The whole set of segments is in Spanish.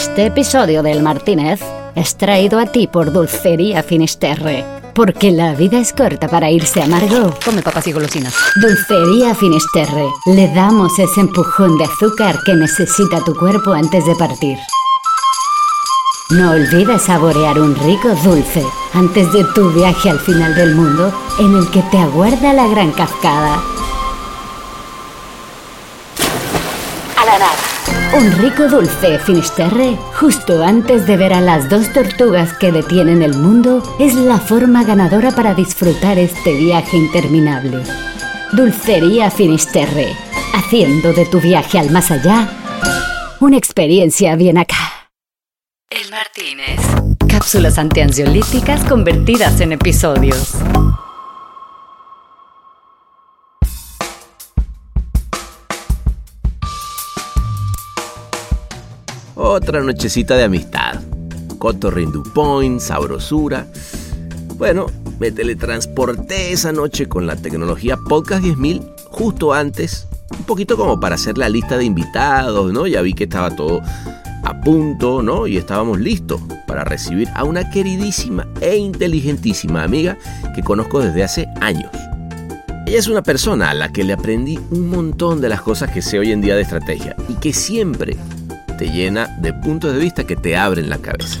Este episodio del Martínez es traído a ti por Dulcería Finisterre. Porque la vida es corta para irse amargo. Come papas y golosinas. Dulcería Finisterre. Le damos ese empujón de azúcar que necesita tu cuerpo antes de partir. No olvides saborear un rico dulce antes de tu viaje al final del mundo en el que te aguarda la gran cascada. A la nada. Un rico dulce Finisterre, justo antes de ver a las dos tortugas que detienen el mundo, es la forma ganadora para disfrutar este viaje interminable. Dulcería Finisterre, haciendo de tu viaje al más allá una experiencia bien acá. El Martínez. Cápsulas antiansiolíticas convertidas en episodios. Otra nochecita de amistad. Cotorrin Point, sabrosura. Bueno, me teletransporté esa noche con la tecnología Podcast 10.000 justo antes, un poquito como para hacer la lista de invitados, ¿no? Ya vi que estaba todo a punto, ¿no? Y estábamos listos para recibir a una queridísima e inteligentísima amiga que conozco desde hace años. Ella es una persona a la que le aprendí un montón de las cosas que sé hoy en día de estrategia y que siempre te llena de puntos de vista que te abren la cabeza.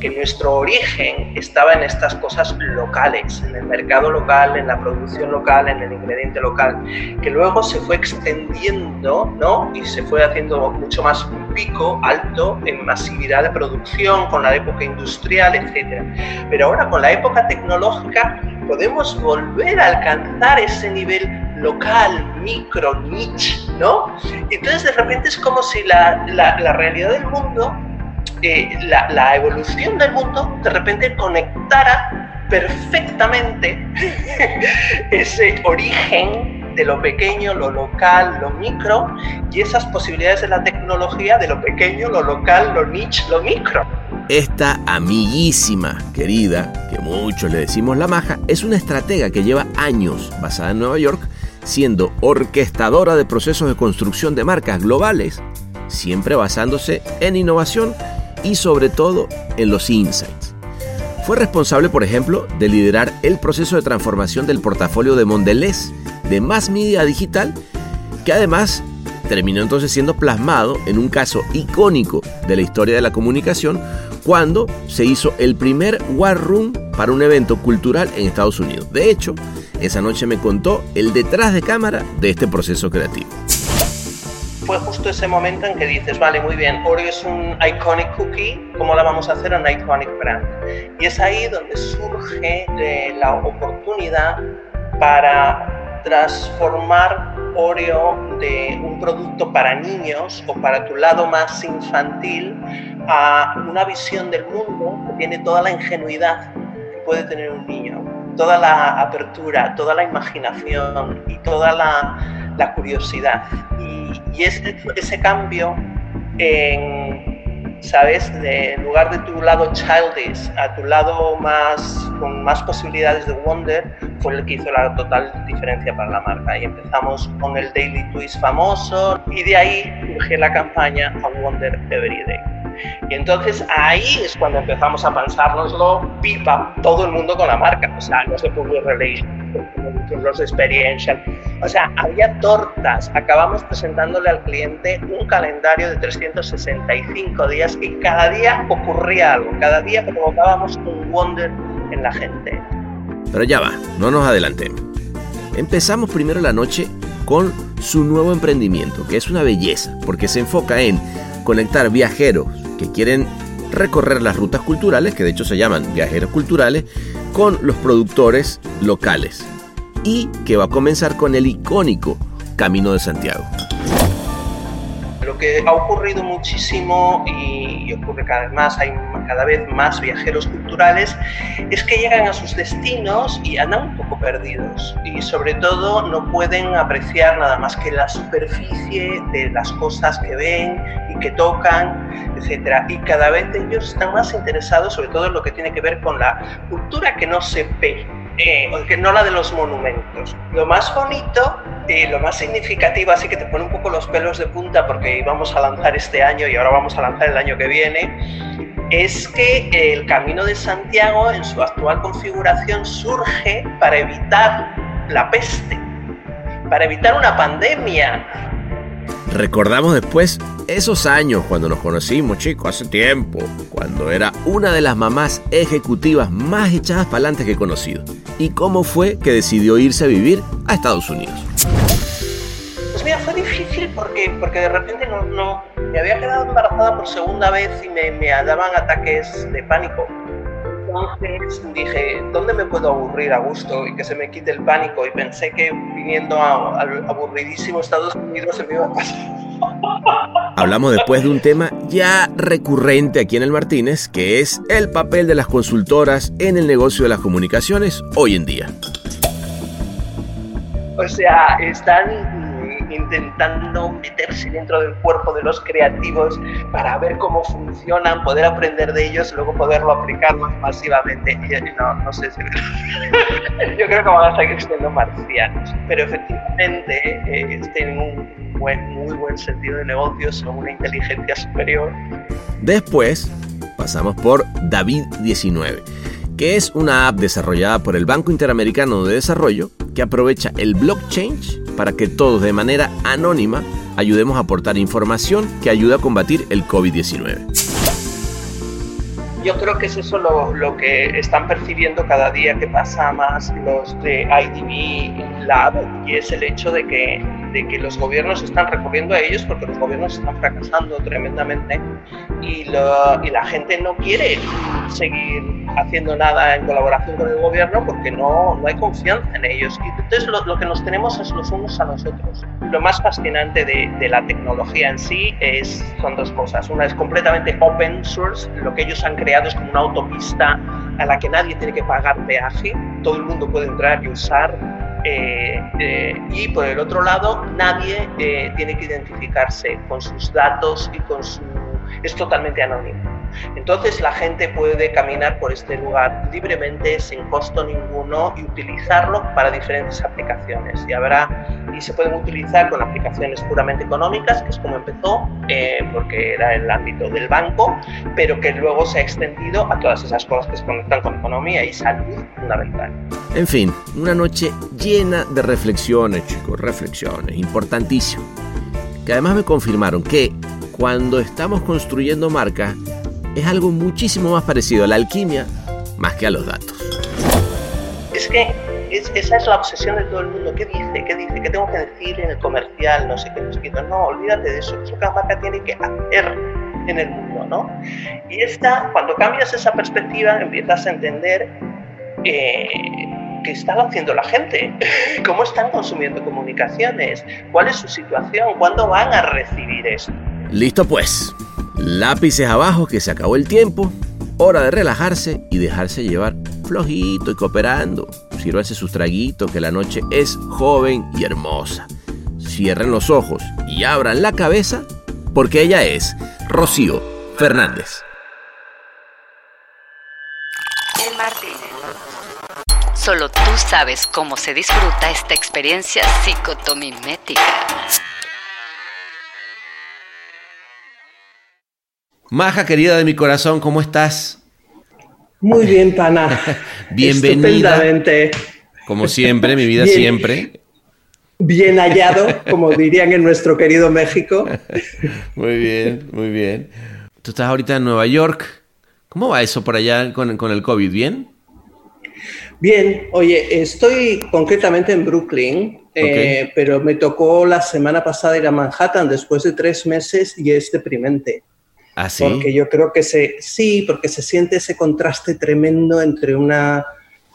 Que nuestro origen estaba en estas cosas locales, en el mercado local, en la producción local, en el ingrediente local, que luego se fue extendiendo ¿no? y se fue haciendo mucho más pico alto en masividad de producción con la época industrial, etc. Pero ahora con la época tecnológica podemos volver a alcanzar ese nivel local, micro, niche, ¿no? Entonces de repente es como si la, la, realidad del mundo, eh, la, la, evolución del mundo, de repente conectara perfectamente ese origen de lo pequeño, lo local, lo micro, y esas posibilidades de la tecnología de lo pequeño, lo local, lo niche, lo micro. Esta amiguísima querida, que muchos le decimos la maja, es una estratega que lleva años basada en Nueva York siendo orquestadora de procesos de construcción de marcas globales, siempre basándose en innovación y sobre todo en los insights. Fue responsable, por ejemplo, de liderar el proceso de transformación del portafolio de Mondelez de Mass Media Digital, que además terminó entonces siendo plasmado en un caso icónico de la historia de la comunicación cuando se hizo el primer War Room para un evento cultural en Estados Unidos. De hecho, esa noche me contó el detrás de cámara de este proceso creativo. Fue justo ese momento en que dices, vale, muy bien, Oreo es un iconic cookie, ¿cómo la vamos a hacer un iconic brand? Y es ahí donde surge eh, la oportunidad para transformar Oreo de un producto para niños o para tu lado más infantil a una visión del mundo que tiene toda la ingenuidad que puede tener un niño toda la apertura, toda la imaginación y toda la, curiosidad. Y, ese, cambio en, ¿sabes? De, en lugar de tu lado childish a tu lado más, con más posibilidades de wonder, fue el que hizo la total diferencia para la marca. Y empezamos con el Daily Twist famoso y de ahí surge la campaña A Wonder Every Day. Y entonces ahí es cuando empezamos a pensárnoslo pipa todo el mundo con la marca. O sea, los de Public Relations, los Experiential. O sea, había tortas. Acabamos presentándole al cliente un calendario de 365 días y cada día ocurría algo. Cada día provocábamos un wonder en la gente. Pero ya va, no nos adelantemos. Empezamos primero la noche con su nuevo emprendimiento, que es una belleza, porque se enfoca en conectar viajeros que quieren recorrer las rutas culturales, que de hecho se llaman viajeros culturales, con los productores locales. Y que va a comenzar con el icónico Camino de Santiago. Lo que ha ocurrido muchísimo y, ocurre cada vez más, hay cada vez más viajeros culturales, es que llegan a sus destinos y andan un poco perdidos y sobre todo no pueden apreciar nada más que la superficie de las cosas que ven y que tocan, etc. Y cada vez ellos están más interesados sobre todo en lo que tiene que ver con la cultura que no se ve eh, que no la de los monumentos. Lo más bonito y lo más significativo, así que te pone un poco los pelos de punta porque íbamos a lanzar este año y ahora vamos a lanzar el año que viene, es que el Camino de Santiago en su actual configuración surge para evitar la peste, para evitar una pandemia. Recordamos después esos años cuando nos conocimos, chicos, hace tiempo, cuando era una de las mamás ejecutivas más echadas para adelante que he conocido. ¿Y cómo fue que decidió irse a vivir a Estados Unidos? Mira, fue difícil porque, porque de repente no, no, me había quedado embarazada por segunda vez y me, me daban ataques de pánico. Entonces dije, ¿dónde me puedo aburrir a gusto y que se me quite el pánico? Y pensé que viniendo al aburridísimo Estados Unidos se me iba a pasar. Hablamos después de un tema ya recurrente aquí en el Martínez, que es el papel de las consultoras en el negocio de las comunicaciones hoy en día. O sea, están intentando meterse dentro del cuerpo de los creativos para ver cómo funcionan, poder aprender de ellos y luego poderlo aplicar más masivamente. no, no sé si... Yo creo que van a seguir siendo marcianos, pero efectivamente eh, tienen un buen, muy buen sentido de negocios, son una inteligencia superior. Después pasamos por David 19 que es una app desarrollada por el Banco Interamericano de Desarrollo que aprovecha el blockchain para que todos de manera anónima ayudemos a aportar información que ayuda a combatir el COVID-19. Yo creo que es eso lo, que están percibiendo cada día que pasa más los de IDB Lab y es el hecho de que, de que los gobiernos están recurriendo a ellos porque los gobiernos están fracasando tremendamente y, y la gente no quiere seguir haciendo nada en colaboración con el gobierno porque no, no hay confianza en ellos. Y entonces lo, lo, que nos tenemos es los unos a nosotros. Lo más fascinante de, de, la tecnología en sí es, son dos cosas. Una es completamente open source, lo que ellos han creado es como una autopista a la que nadie tiene que pagar peaje, todo el mundo puede entrar y usar. Eh, eh, y por el otro lado, nadie eh, tiene que identificarse con sus datos y con su... es totalmente anónimo. Entonces la gente puede caminar por este lugar libremente, sin costo ninguno, y utilizarlo para diferentes aplicaciones. Y habrá y se pueden utilizar con aplicaciones puramente económicas, que es como empezó, eh, porque era el ámbito del banco, pero que luego se ha extendido a todas esas cosas que se conectan con economía y salud fundamental. En fin, una noche llena de reflexiones, chicos, reflexiones, importantísimo. Que además me confirmaron que cuando estamos construyendo marcas, es algo muchísimo más parecido a la alquimia más que a los datos. Es que esa es la obsesión de todo el mundo. ¿Qué dice? ¿Qué dice? ¿Qué tengo que decir en el comercial? No sé qué escrito. No, olvídate de eso. Eso que la marca tiene que hacer en el mundo, ¿no? Y esta, cuando cambias esa perspectiva, empiezas a entender eh, qué está haciendo la gente, cómo están consumiendo comunicaciones, cuál es su situación, cuándo van a recibir eso. Listo pues. Lápices abajo que se acabó el tiempo. Hora de relajarse y dejarse llevar flojito y cooperando. Sírvanse sus traguitos que la noche es joven y hermosa. Cierren los ojos y abran la cabeza porque ella es Rocío Fernández. El Martínez. Solo tú sabes cómo se disfruta esta experiencia psicotomimética. Maja, querida de mi corazón, ¿cómo estás? Muy bien, pana. Bienvenida. Como siempre, mi vida siempre. Bien hallado, como dirían en nuestro querido México. Muy bien, muy bien. Tú estás ahorita en Nueva York. ¿Cómo va eso por allá con, el COVID? ¿Bien? Bien, oye, estoy concretamente en Brooklyn, eh, pero me tocó la semana pasada ir a Manhattan después de tres meses y es deprimente. ¿Ah? Porque yo creo que se, sí, porque se siente ese contraste tremendo entre una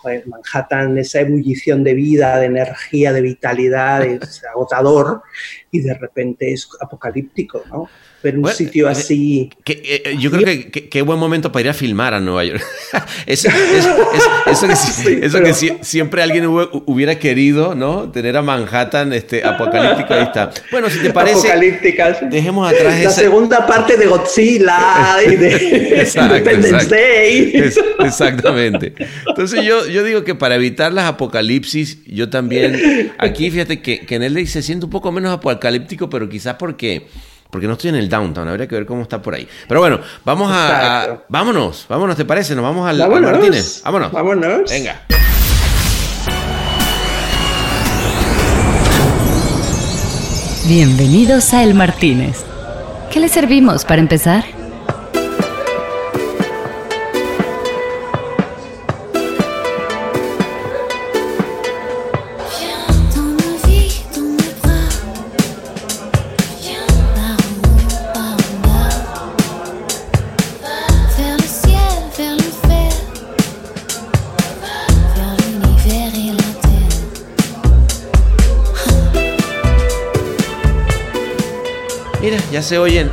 Manhattan, esa ebullición de vida, de energía, de vitalidad, es agotador, y de repente es apocalíptico, ¿no? Pero un sitio eh, así... Que, eh, yo creo que qué buen momento para ir a filmar a Nueva York. eso, que, siempre alguien hubiera querido, ¿no? Tener a Manhattan este, apocalíptico, ahí está. Bueno, si te parece... Apocalípticas. Dejemos atrás La segunda parte de Godzilla y de Independence Day. exactamente. Entonces yo, yo digo que para evitar las apocalipsis, yo también... Aquí fíjate que, que en él se siente un poco menos apocalíptico, pero quizás porque porque no estoy en el downtown, habría que ver cómo está por ahí. Pero bueno, vamos a, vámonos, vámonos, ¿te parece? Nos vamos al, Martínez. Vámonos. Vámonos. Venga. Bienvenidos a El Martínez. ¿Qué le servimos para empezar? Se oyen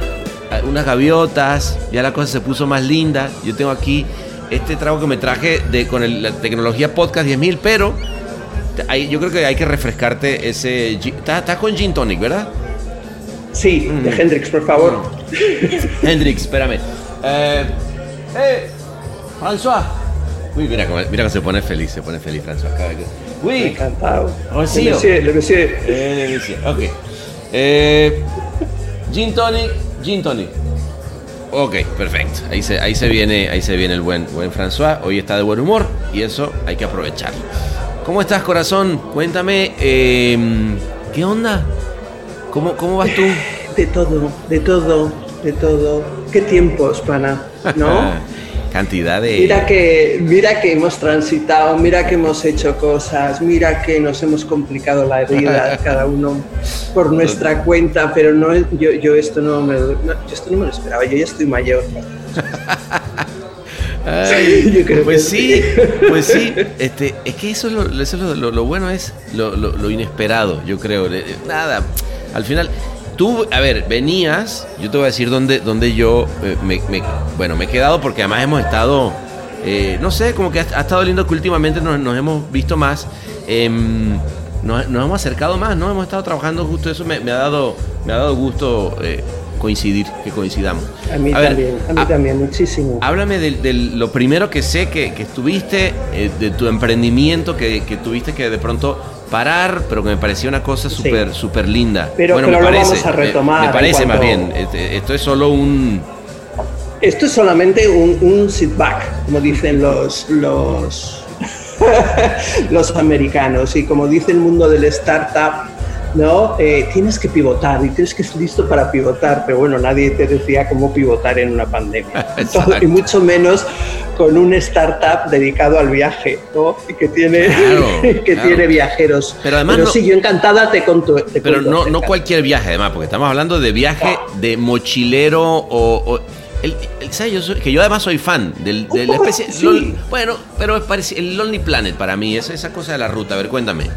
unas gaviotas, ya la cosa se puso más linda. Yo tengo aquí este trago que me traje de, con la tecnología Podcast 10.000, pero yo creo que hay que refrescarte ese... Estás con Gin Tonic, ¿verdad? Sí, de mm. Hendrix, por favor. Hendrix, espérame. Eh, eh, François. Uy, mira cómo, mira cómo se pone feliz, se pone feliz François. Uy. Encantado. Oh, sí. Le le monsieur. Eh, le Ok. Eh, Gin tonic, gin tonic. Ok, perfecto. Ahí se, ahí se, viene, ahí se viene el buen, buen François. Hoy está de buen humor y eso hay que aprovecharlo. ¿Cómo estás, corazón? Cuéntame, em, ¿qué onda? ¿Cómo, ¿Cómo vas tú? De todo, de todo, de todo. ¿Qué tiempos, pana? ¿No? cantidad de... Mira que, mira que hemos transitado, mira que hemos hecho cosas, mira que nos hemos complicado la vida cada uno por nuestra cuenta, pero no, yo, yo, esto, no me, esto no me lo esperaba, yo ya estoy mayor. pues sí, pues sí. Este, es que eso, es lo, lo, bueno es lo, inesperado, yo creo. Nada, al final, Tú, a ver, venías, yo te voy a decir dónde, dónde yo eh, me, bueno, me he quedado porque además hemos estado, eh, no sé, como que ha, estado lindo que últimamente nos, hemos visto más, em, nos, hemos acercado más, ¿no? Hemos estado trabajando justo eso, me, ha, dado, me ha dado gusto eh, coincidir, que coincidamos. A mí también, a mí también, muchísimo. Háblame de, lo primero que sé que, que estuviste, de tu emprendimiento que, que tuviste que de pronto parar, pero que me parecía una cosa súper súper linda. Pero, bueno, me parece, vamos a retomar. Me, parece más bien. Esto es solo un. Esto es solamente un, un como dicen los los los americanos y como dice el mundo del startup ¿no? Eh, tienes que pivotar y tienes que estar listo para pivotar, pero bueno, nadie te decía cómo pivotar en una pandemia. y mucho menos con un startup dedicado al viaje, ¿no? Y que tiene, que tiene viajeros. Pero además. sí, yo encantada te conto. pero no, no cualquier viaje, además, porque estamos hablando de viaje de mochilero o. el, que yo además soy fan del, de la especie. bueno, pero es el Lonely Planet para mí, es esa cosa de la ruta. A ver, cuéntame.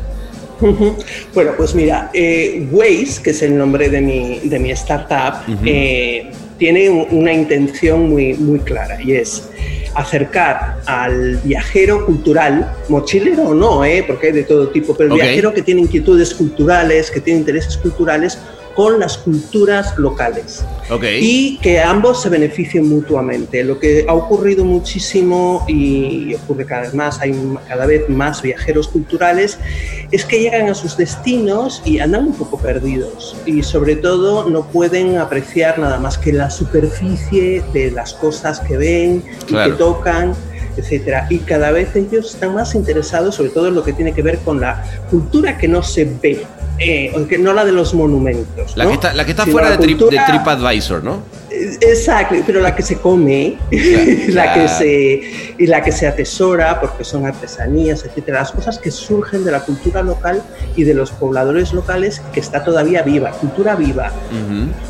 Bueno, pues mira, eh, Waze, que es el nombre de mi, de mi startup, eh, tiene una intención muy, muy clara y es acercar al viajero cultural, mochilero o no, ¿eh? porque hay de todo tipo, pero el viajero que tiene inquietudes culturales, que tiene intereses culturales, con las culturas locales. Y que ambos se beneficien mutuamente. Lo que ha ocurrido muchísimo y ocurre cada vez más, hay cada vez más viajeros culturales, es que llegan a sus destinos y andan un poco perdidos. Y sobre todo no pueden apreciar nada más que la superficie de las cosas que ven y que tocan etcétera. Y cada vez ellos están más interesados, sobre todo en lo que tiene que ver con la cultura que no se ve, eh, no la de los monumentos. La que está, la que está fuera de, TripAdvisor, ¿no? Eh, exacto, pero la que se come, la que se, y la que se atesora, porque son artesanías, etcétera, las cosas que surgen de la cultura local y de los pobladores locales que está todavía viva, cultura viva,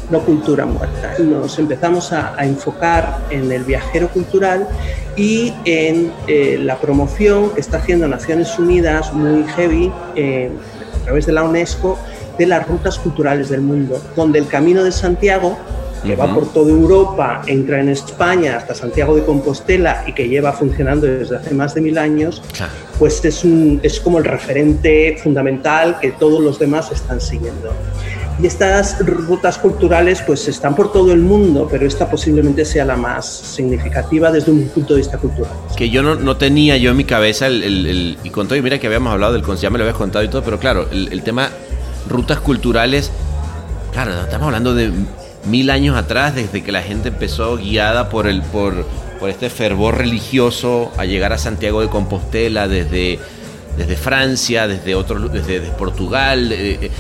no cultura muerta. Nos empezamos a, enfocar en el viajero cultural y en eh, la promoción que está haciendo Naciones Unidas muy heavy. Eh, través de la UNESCO de las rutas culturales del mundo, donde el Camino de Santiago que va por toda Europa, entra en España hasta Santiago de Compostela y que lleva funcionando desde hace más de mil años, pues es, un, es como el referente fundamental que todos los demás están siguiendo. Y estas rutas culturales pues están por todo el mundo, pero esta posiblemente sea la más significativa desde un punto de vista cultural. Que yo no, tenía yo en mi cabeza el, y con todo, y mira que habíamos hablado del ya me lo habías contado y todo, pero claro, el, el tema rutas culturales, claro, estamos hablando de mil años atrás, desde que la gente empezó guiada por, el, por, por este fervor religioso a llegar a Santiago de Compostela, desde, desde Francia, desde, otro, desde, Portugal. Eh, eh,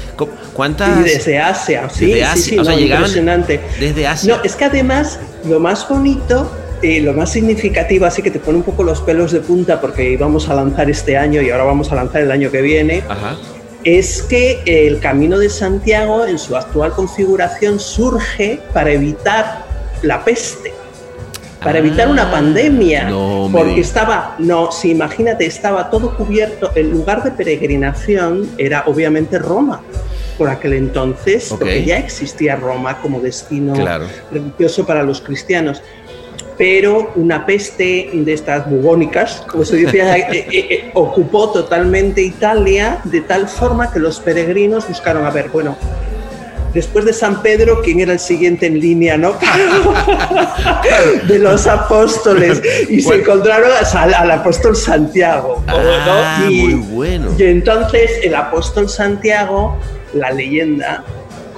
¿Cuántas? Y desde Asia, sí, desde Asia. Sí, o sea, impresionante. Desde Asia. No, es que además lo más bonito eh, lo más significativo, así que te pone un poco los pelos de punta porque íbamos a lanzar este año y ahora vamos a lanzar el año que viene, Ajá es que el Camino de Santiago en su actual configuración surge para evitar la peste, para evitar una ah, pandemia, porque estaba, no, si imagínate, estaba todo cubierto, el lugar de peregrinación era obviamente Roma. Por aquel entonces, porque ya existía Roma como destino religioso para los cristianos. Pero una peste de estas bubónicas, como se decía, eh, eh, eh, ocupó totalmente Italia de tal forma que los peregrinos buscaron, a ver, bueno, después de San Pedro, ¿quién era el siguiente en línea, no? de los apóstoles. Y se encontraron al, apóstol Santiago. Ah, muy bueno. Y entonces el apóstol Santiago, la leyenda,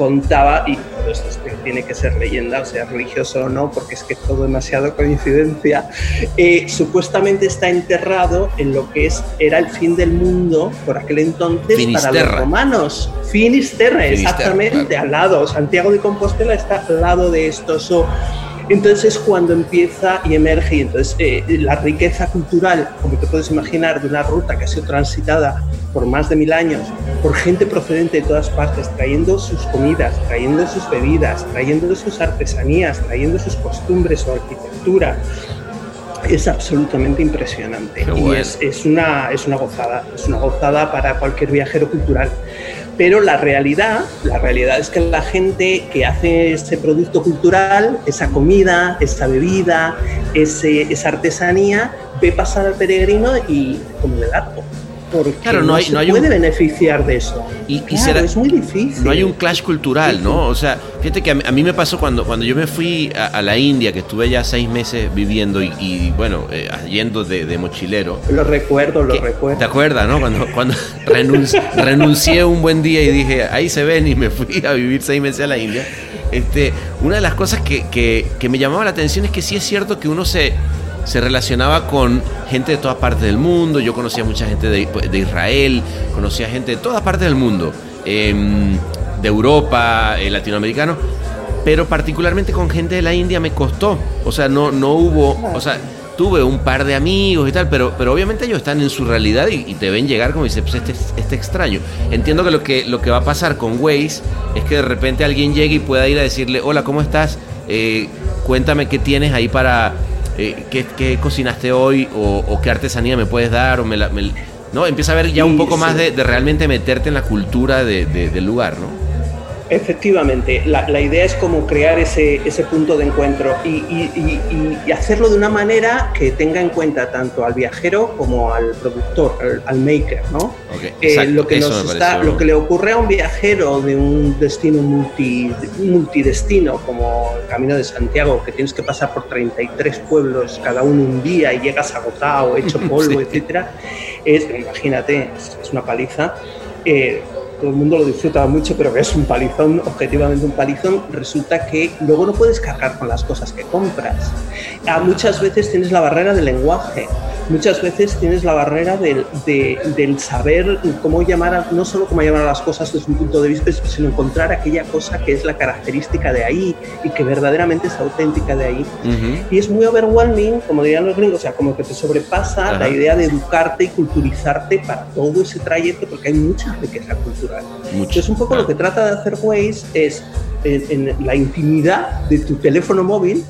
contaba, y esto tiene que ser leyenda, o sea, religioso o no, porque es que todo demasiado coincidencia, eh, supuestamente está enterrado en lo que es, era el fin del mundo por aquel entonces para los romanos. Finisterre, exactamente, al lado. Santiago de Compostela está al lado de esto. Entonces cuando empieza y emerge, y entonces eh, la riqueza cultural, como te puedes imaginar, de una ruta que ha sido transitada por más de mil años por gente procedente de todas partes, trayendo sus comidas, trayendo sus bebidas, trayendo sus artesanías, trayendo sus costumbres, su arquitectura, es absolutamente impresionante y es, es, una, es una gozada, es una gozada para cualquier viajero cultural. Pero la realidad, la realidad es que la gente que hace ese producto cultural, esa comida, esa bebida, ese, esa artesanía, ve pasar al peregrino y como de largo porque claro, no, hay, se puede beneficiar de eso. Y, es muy difícil. No hay un clash cultural, ¿no? O sea, fíjate que a, mí me pasó cuando, cuando yo me fui a, la India, que estuve ya seis meses viviendo y, bueno, eh, yendo de, mochilero. Lo recuerdo, lo recuerdo. ¿Te acuerdas, no? Cuando, cuando renuncié un buen día y dije, ahí se ven y me fui a vivir seis meses a la India. Este, una de las cosas que, que, que me llamaba la atención es que sí es cierto que uno se se relacionaba con gente de todas partes del mundo. Yo conocía mucha gente de, Israel, conocía gente de todas partes del mundo, em, de Europa, eh, latinoamericano, pero particularmente con gente de la India me costó. O sea, no, no hubo, o sea, tuve un par de amigos y tal, pero, pero obviamente ellos están en su realidad y, te ven llegar como dice, pues este, este extraño. Entiendo que lo, que lo que va a pasar con Waze es que de repente alguien llegue y pueda ir a decirle, hola, ¿cómo estás? Eh, cuéntame qué tienes ahí para eh, ¿qué, cocinaste hoy o, qué artesanía me puedes dar o me, no empieza a ver ya un poco más de, realmente meterte en la cultura del lugar no Efectivamente, la, idea es como crear ese, ese punto de encuentro y, hacerlo de una manera que tenga en cuenta tanto al viajero como al productor, al, maker, ¿no? Eh, lo, que lo que le ocurre a un viajero de un destino multi, multidestino como el Camino de Santiago, que tienes que pasar por 33 pueblos cada uno un día y llegas agotado, hecho polvo, etcétera, es, imagínate, es, una paliza. Eh, todo el mundo lo disfruta mucho, pero que es un palizón, objetivamente un palizón, resulta que luego no puedes cargar con las cosas que compras. A muchas veces tienes la barrera del lenguaje, muchas veces tienes la barrera del, del saber cómo llamar, a, no solo cómo llamar a las cosas desde un punto de vista, sino encontrar aquella cosa que es la característica de ahí y que verdaderamente es auténtica de ahí. Y es muy overwhelming, como dirían los gringos, o sea, como que te sobrepasa la idea de educarte y culturizarte para todo ese trayecto, porque hay mucha riqueza cultural. Entonces, un poco lo que trata de hacer Waze es en, la intimidad de tu teléfono móvil,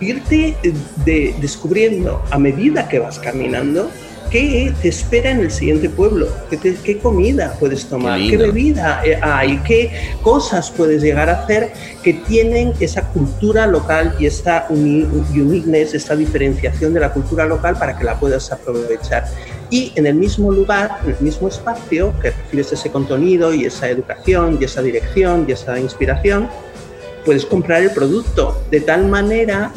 irte de, descubriendo a medida que vas caminando qué te espera en el siguiente pueblo, qué, comida puedes tomar, qué, bebida eh, hay, qué cosas puedes llegar a hacer que tienen esa cultura local y esa uniqueness, esa diferenciación de la cultura local para que la puedas aprovechar. Y en el mismo lugar, en el mismo espacio que recibes ese contenido y esa educación y esa dirección y esa inspiración, puedes comprar el producto. De tal manera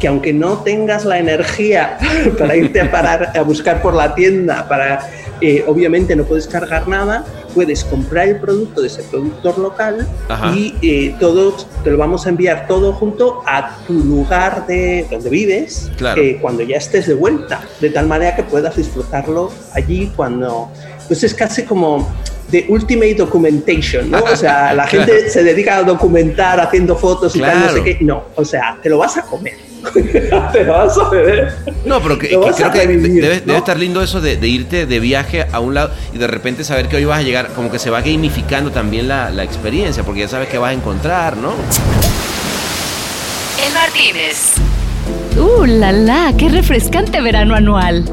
que aunque no tengas la energía para irte a parar a buscar por la tienda, para eh, obviamente no puedes cargar nada, puedes comprar el producto de ese productor local y eh, todos te lo vamos a enviar todo junto a tu lugar de donde vives eh, cuando ya estés de vuelta, de tal manera que puedas disfrutarlo allí cuando pues es casi como de Ultimate Documentation, ¿no? O sea, la gente se dedica a documentar haciendo fotos y tal, no sé qué. No, o sea, te lo vas a comer. te lo vas a beber. No, pero que, creo que debe, estar lindo eso de, irte de viaje a un lado y de repente saber que hoy vas a llegar, como que se va gamificando también la, la experiencia, porque ya sabes que vas a encontrar, ¿no? El Martínez. ¡Uh, la la! ¡Qué refrescante verano anual!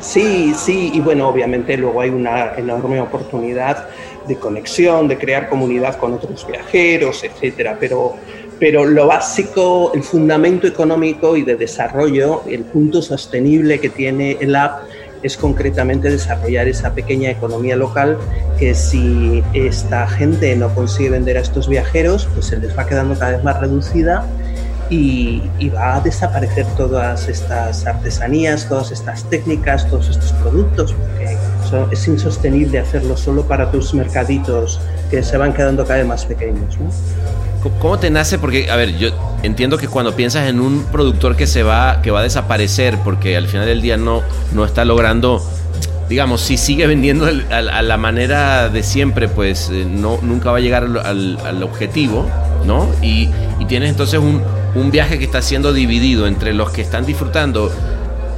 Sí, sí, y bueno, obviamente luego hay una enorme oportunidad de conexión, de crear comunidad con otros viajeros, etcétera, pero, pero lo básico, el fundamento económico y de desarrollo, el punto sostenible que tiene el app es concretamente desarrollar esa pequeña economía local que si esta gente no consigue vender a estos viajeros, pues se les va quedando cada vez más reducida y, va a desaparecer todas estas artesanías, todas estas técnicas, todos estos productos, porque es insostenible hacerlo solo para tus mercaditos que se van quedando cada vez más pequeños. ¿Cómo te nace? Porque, a ver, yo entiendo que cuando piensas en un productor que se va, que va a desaparecer, porque al final del día no, no está logrando, digamos, si sigue vendiendo a, la manera de siempre, pues eh, no, nunca va a llegar al, al objetivo, ¿no? Y, y tienes entonces un, un viaje que está siendo dividido entre los que están disfrutando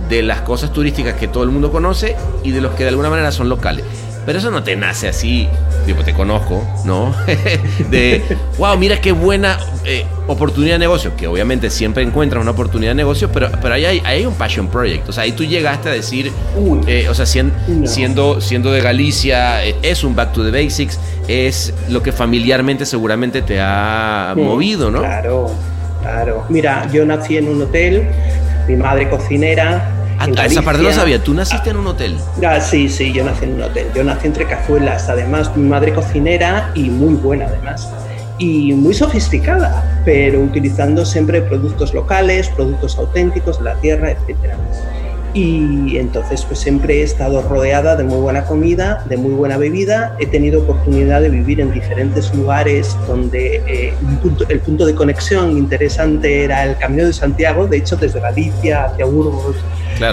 de las cosas turísticas que todo el mundo conoce y de los que de alguna manera son locales. Pero eso no te nace así, tipo, te conozco, ¿no? de, wow, mira qué buena eh, oportunidad de negocio, que obviamente siempre encuentras una oportunidad de negocio, pero, pero ahí hay, hay un passion project. O sea, ahí tú llegaste a decir, eh, o sea, siendo, siendo, de Galicia, eh, es un back to the basics, es lo que familiarmente seguramente te ha movido, ¿no? Claro. Claro. Mira, yo nací en un hotel, mi madre cocinera. Ah, esa parte no sabía. ¿Tú naciste en un hotel? Ah, sí, sí, yo nací en un hotel. Yo nací entre cazuelas. Además, mi madre cocinera y muy buena, además. Y muy sofisticada, pero utilizando siempre productos locales, productos auténticos de la tierra, etcétera. Y entonces pues siempre he estado rodeada de muy buena comida, de muy buena bebida. He tenido oportunidad de vivir en diferentes lugares donde eh, el punto de conexión interesante era el Camino de Santiago. De hecho, desde Galicia hacia Burgos,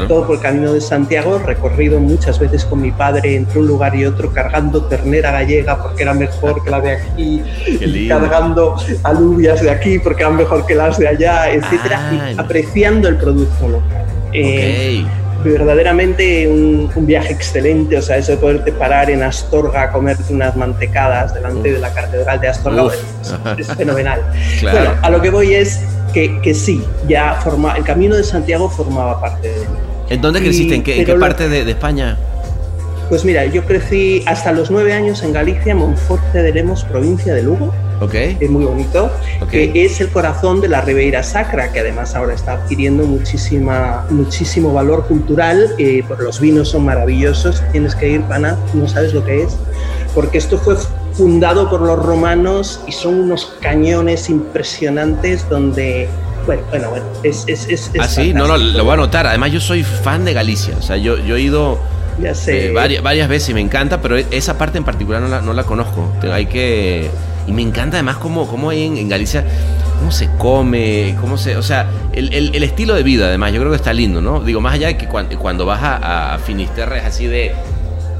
todo por el Camino de Santiago, recorrido muchas veces con mi padre entre un lugar y otro, cargando ternera gallega porque era mejor que la de aquí, y cargando alubias de aquí porque eran mejor que las de allá, etcétera, y apreciando el producto local. Eh, verdaderamente un, viaje excelente, o sea, eso de poderte parar en Astorga a comerte unas mantecadas delante de la catedral de Astorga es, fenomenal. Bueno, a lo que voy es que, que sí, ya forma, el camino de Santiago formaba parte de él. ¿En dónde creciste? ¿En qué, parte de, de, España? Pues mira, yo crecí hasta los nueve años en Galicia, Monforte de Lemos, provincia de Lugo es muy bonito, que es el corazón de la Ribeira Sacra, que además ahora está adquiriendo muchísima, muchísimo valor cultural. Eh, los vinos son maravillosos, tienes que ir, pana, no sabes lo que es, porque esto fue fundado por los romanos y son unos cañones impresionantes donde bueno, bueno, bueno, es... es, es, ah, sí, no, no, lo voy a anotar. Además, yo soy fan de Galicia. O sea, yo, yo he ido ya sé. Eh, varias, varias, veces y me encanta, pero esa parte en particular no la, no la conozco. Hay que y me encanta además cómo, cómo hay en, Galicia, cómo se come, cómo se. O sea, el, el, estilo de vida, además, yo creo que está lindo, ¿no? Digo, más allá de que cuando, cuando vas a, Finisterre es así de.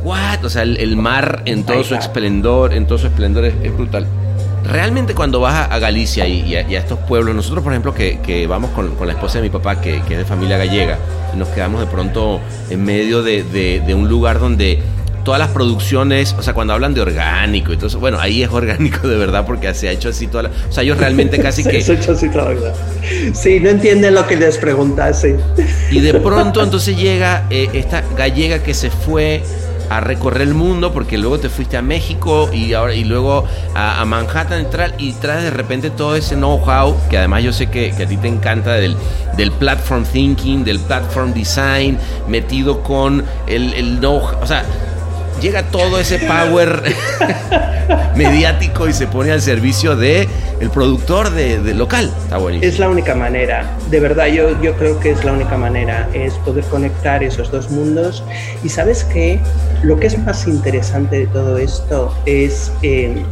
¿What? O sea, el, mar en todo su esplendor, en todo su esplendor es, brutal. Realmente cuando vas a, Galicia y, a, estos pueblos, nosotros por ejemplo que, que vamos con, con, la esposa de mi papá, que, que, es de familia gallega, y nos quedamos de pronto en medio de, de, de un lugar donde todas las producciones, o sea, cuando hablan de orgánico eso, bueno, ahí es orgánico de verdad porque se ha hecho así toda la, O sea, ellos realmente casi que... se ha hecho así toda la vida. Sí, no entienden lo que les preguntas, sí. Y de pronto entonces llega eh, esta gallega que se fue a recorrer el mundo porque luego te fuiste a México y ahora y luego a, Manhattan y traes de repente todo ese know-how que además yo sé que, a ti te encanta del, del platform thinking, del platform design, metido con el, el know-how, o sea, llega todo ese power mediático y se pone al servicio de el productor de, local. Está buenísimo. Es la única manera, de verdad yo, yo creo que es la única manera, es poder conectar esos dos mundos. Y sabes que lo que es más interesante de todo esto es, eh,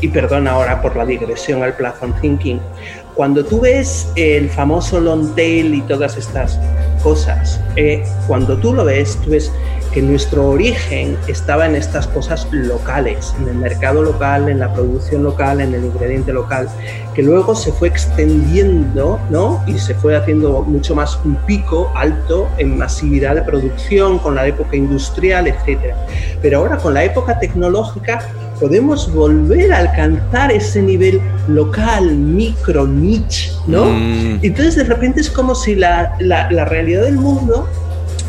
y perdón ahora por la digresión al platform thinking, cuando tú ves el famoso long tail y todas estas cosas, eh, cuando tú lo ves, tú ves que nuestro origen estaba en estas cosas locales, en el mercado local, en la producción local, en el ingrediente local, que luego se fue extendiendo ¿no? y se fue haciendo mucho más un pico alto en masividad de producción con la época industrial, etc. Pero ahora con la época tecnológica podemos volver a alcanzar ese nivel local, micro, niche, ¿no? Mm. Entonces de repente es como si la, la, la realidad del mundo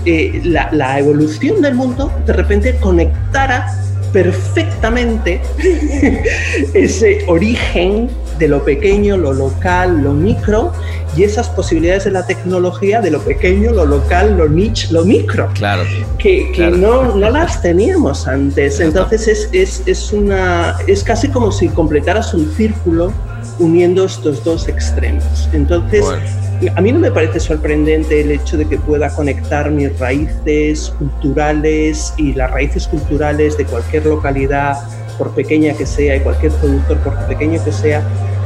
eh, la, evolución del mundo de repente conectara perfectamente ese origen de lo pequeño, lo local, lo micro y esas posibilidades de la tecnología de lo pequeño, lo local, lo niche, lo micro. Claro. Que, No, no, las teníamos antes. Entonces es, es, es, una, es casi como si completaras un círculo uniendo estos dos extremos. Entonces, a mí no me parece sorprendente el hecho de que pueda conectar mis raíces culturales y las raíces culturales de cualquier localidad, por pequeña que sea, y cualquier productor, por pequeño que sea,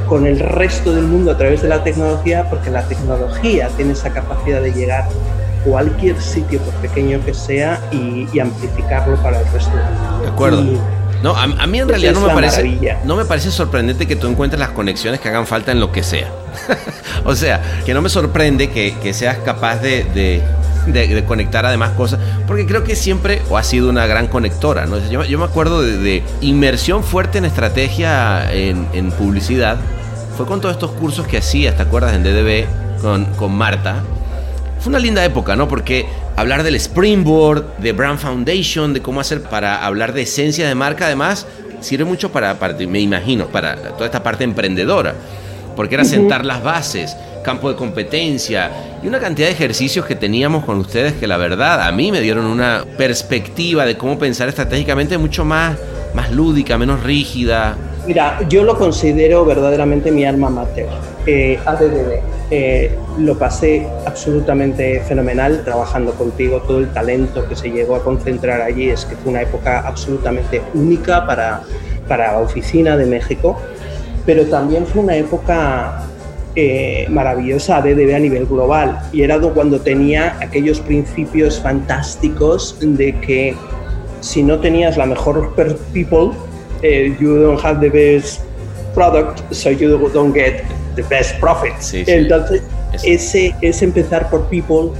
con el resto del mundo a través de la tecnología, porque la tecnología tiene esa capacidad de llegar a cualquier sitio, por pequeño que sea, y, amplificarlo para el resto del mundo. De acuerdo. No, a, mí en realidad no me, parece, no me parece sorprendente que tú encuentres las conexiones que hagan falta en lo que sea. o sea, que no me sorprende que, seas capaz de, conectar además cosas, porque creo que siempre o ha sido una gran conectora. ¿no? Yo, me acuerdo de, inmersión fuerte en estrategia en, publicidad. Fue con todos estos cursos que hacía, ¿te acuerdas? En DDB con, con Marta. Fue una linda época, ¿no? Porque hablar del Springboard, de Brand Foundation, de cómo hacer para hablar de esencia de marca, además, sirve mucho para, me imagino, para toda esta parte emprendedora, porque era sentar las bases, campo de competencia y una cantidad de ejercicios que teníamos con ustedes que la verdad a mí me dieron una perspectiva de cómo pensar estratégicamente mucho más, más lúdica, menos rígida. Mira, yo lo considero verdaderamente mi alma mater, eh, ADDB eh, lo pasé absolutamente fenomenal trabajando contigo. Todo el talento que se llegó a concentrar allí es que fue una época absolutamente única para, para la oficina de México, pero también fue una época eh, maravillosa de DB a nivel global. Y era cuando tenía aquellos principios fantásticos de que si no tenías la mejor people, you don't have the best product, so you don't get the best profit. Entonces, ese, ese empezar por people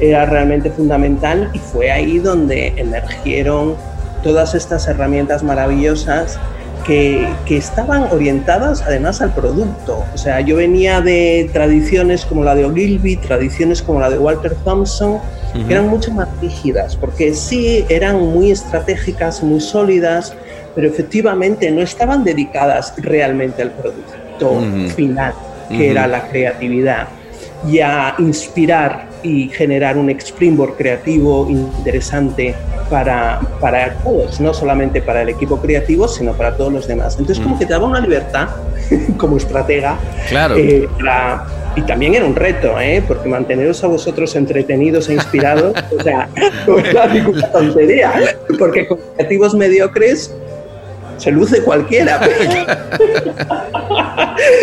era realmente fundamental y fue ahí donde emergieron todas estas herramientas maravillosas que, que, estaban orientadas además al producto. O sea, yo venía de tradiciones como la de Ogilvy, tradiciones como la de Walter Thompson, que eran mucho más rígidas, porque sí eran muy estratégicas, muy sólidas, pero efectivamente no estaban dedicadas realmente al producto final, que era la creatividad, y a inspirar y generar un springboard creativo interesante para, para todos, no solamente para el equipo creativo, sino para todos los demás. Entonces, como que te daba una libertad como estratega. Claro. Eh, y también era un reto, ¿eh? porque manteneros a vosotros entretenidos e inspirados, o sea, no es ninguna tontería, porque con creativos mediocres se luce cualquiera.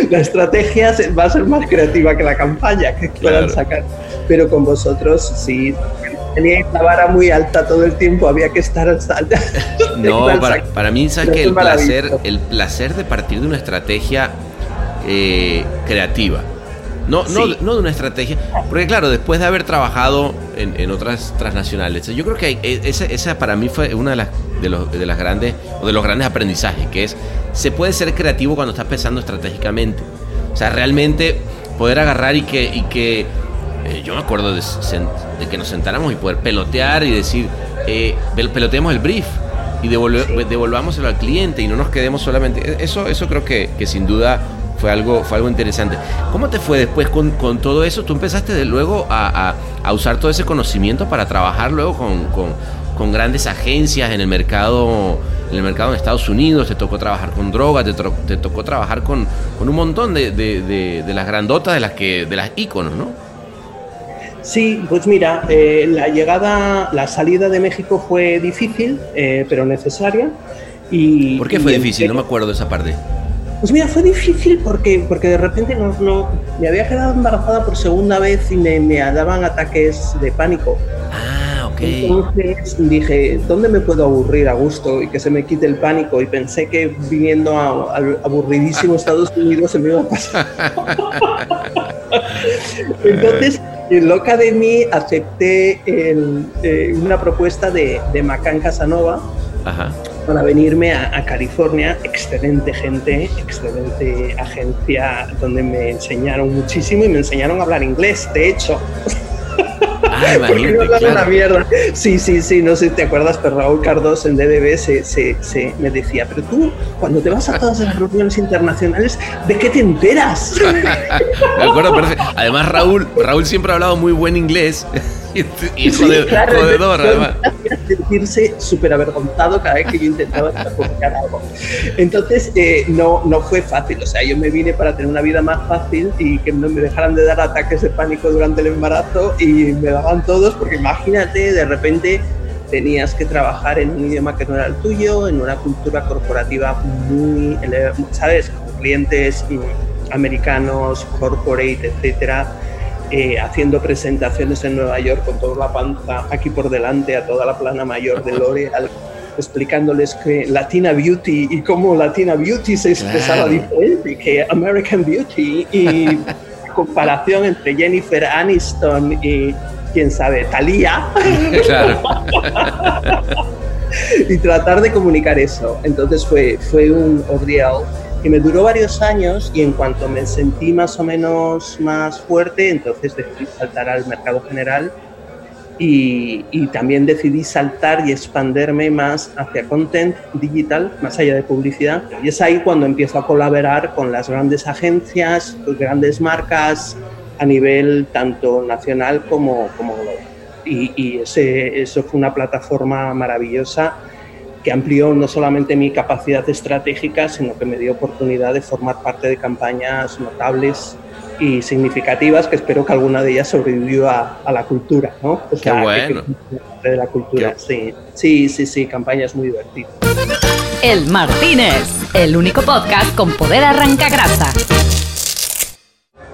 la estrategia va a ser más creativa que la campaña que puedan sacar. Pero con vosotros sí teníais la vara muy alta todo el tiempo, había que estar alta. no, para, mí, ¿sabes que el placer, el placer de partir de una estrategia eh, creativa. No, no, no, de una estrategia. Porque claro, después de haber trabajado en, otras transnacionales, yo creo que esa, esa para mí fue una de las de, los, de las grandes o de los grandes aprendizajes, que es se puede ser creativo cuando estás pensando estratégicamente. O sea, realmente poder agarrar y que, y que eh, yo me acuerdo de, que nos sentáramos y poder pelotear y decir, eh, peloteemos el brief y devolvámoselo al cliente y no nos quedemos solamente. E, eso, eso creo que, que sin duda fue algo, fue algo interesante. ¿Cómo te fue después con, con todo eso? ¿Tú empezaste de luego a, a, usar todo ese conocimiento para trabajar luego con, con, con, grandes agencias en el mercado en el mercado en Estados Unidos? ¿Te tocó trabajar con drogas? ¿Te, te tocó trabajar con, con un montón de, de, de, las grandotas, de las, que, de las íconos, no? Sí, pues mira, eh, la llegada, la salida de México fue difícil, eh, pero necesaria. Y, ¿Por qué fue difícil? No me acuerdo de esa parte. Pues mira, fue difícil porque, porque de repente no, no, me había quedado embarazada por segunda vez y me, me daban ataques de pánico. Ah, ok. Entonces dije, ¿dónde me puedo aburrir a gusto y que se me quite el pánico? Y pensé que viniendo al aburridísimo Estados Unidos se me iba a pasar. Entonces loca de mí acepté eh, una propuesta de, de Macan Casanova para venirme a, California. Excelente gente, excelente agencia donde me enseñaron muchísimo y me enseñaron a hablar inglés, de hecho. Ah, una mierda. Sí, sí, sí, no sé si te acuerdas, pero Raúl Cardos en DDB se, se, me decía, pero tú, cuando te vas a todas las reuniones internacionales, ¿de qué te enteras? me acuerdo perfecto. Además, Raúl, Raúl siempre ha hablado muy buen inglés. y jode, jodedor, además. sentirse súper avergonzado cada vez que yo intentaba publicar algo. Entonces, eh, no, no fue fácil. O sea, yo me vine para tener una vida más fácil y que no me dejaran de dar ataques de pánico durante el embarazo y me daban todos, porque imagínate, de repente tenías que trabajar en un idioma que no era el tuyo, en una cultura corporativa muy, ¿sabes? Con clientes americanos, corporate, etcétera eh, haciendo presentaciones en Nueva York con toda la panza aquí por delante a toda la plana mayor de L'Oreal, explicándoles que Latina Beauty y cómo Latina Beauty se expresaba diferente que American Beauty y comparación entre Jennifer Aniston y quién sabe, Thalía. y tratar de comunicar eso. Entonces fue, fue un ordeal que me duró varios años y en cuanto me sentí más o menos más fuerte, entonces decidí saltar al mercado general y, y, también decidí saltar y expanderme más hacia content digital, más allá de publicidad. Y es ahí cuando empiezo a colaborar con las grandes agencias, grandes marcas a nivel tanto nacional como, como global. Y, y ese, eso fue una plataforma maravillosa que amplió no solamente mi capacidad estratégica, sino que me dio oportunidad de formar parte de campañas notables y significativas que espero que alguna de ellas sobreviva a, la cultura, ¿no? Qué bueno. de la cultura, sí. Sí, sí, sí, campañas muy divertidas. El Martínez, el único podcast con poder arranca grasa.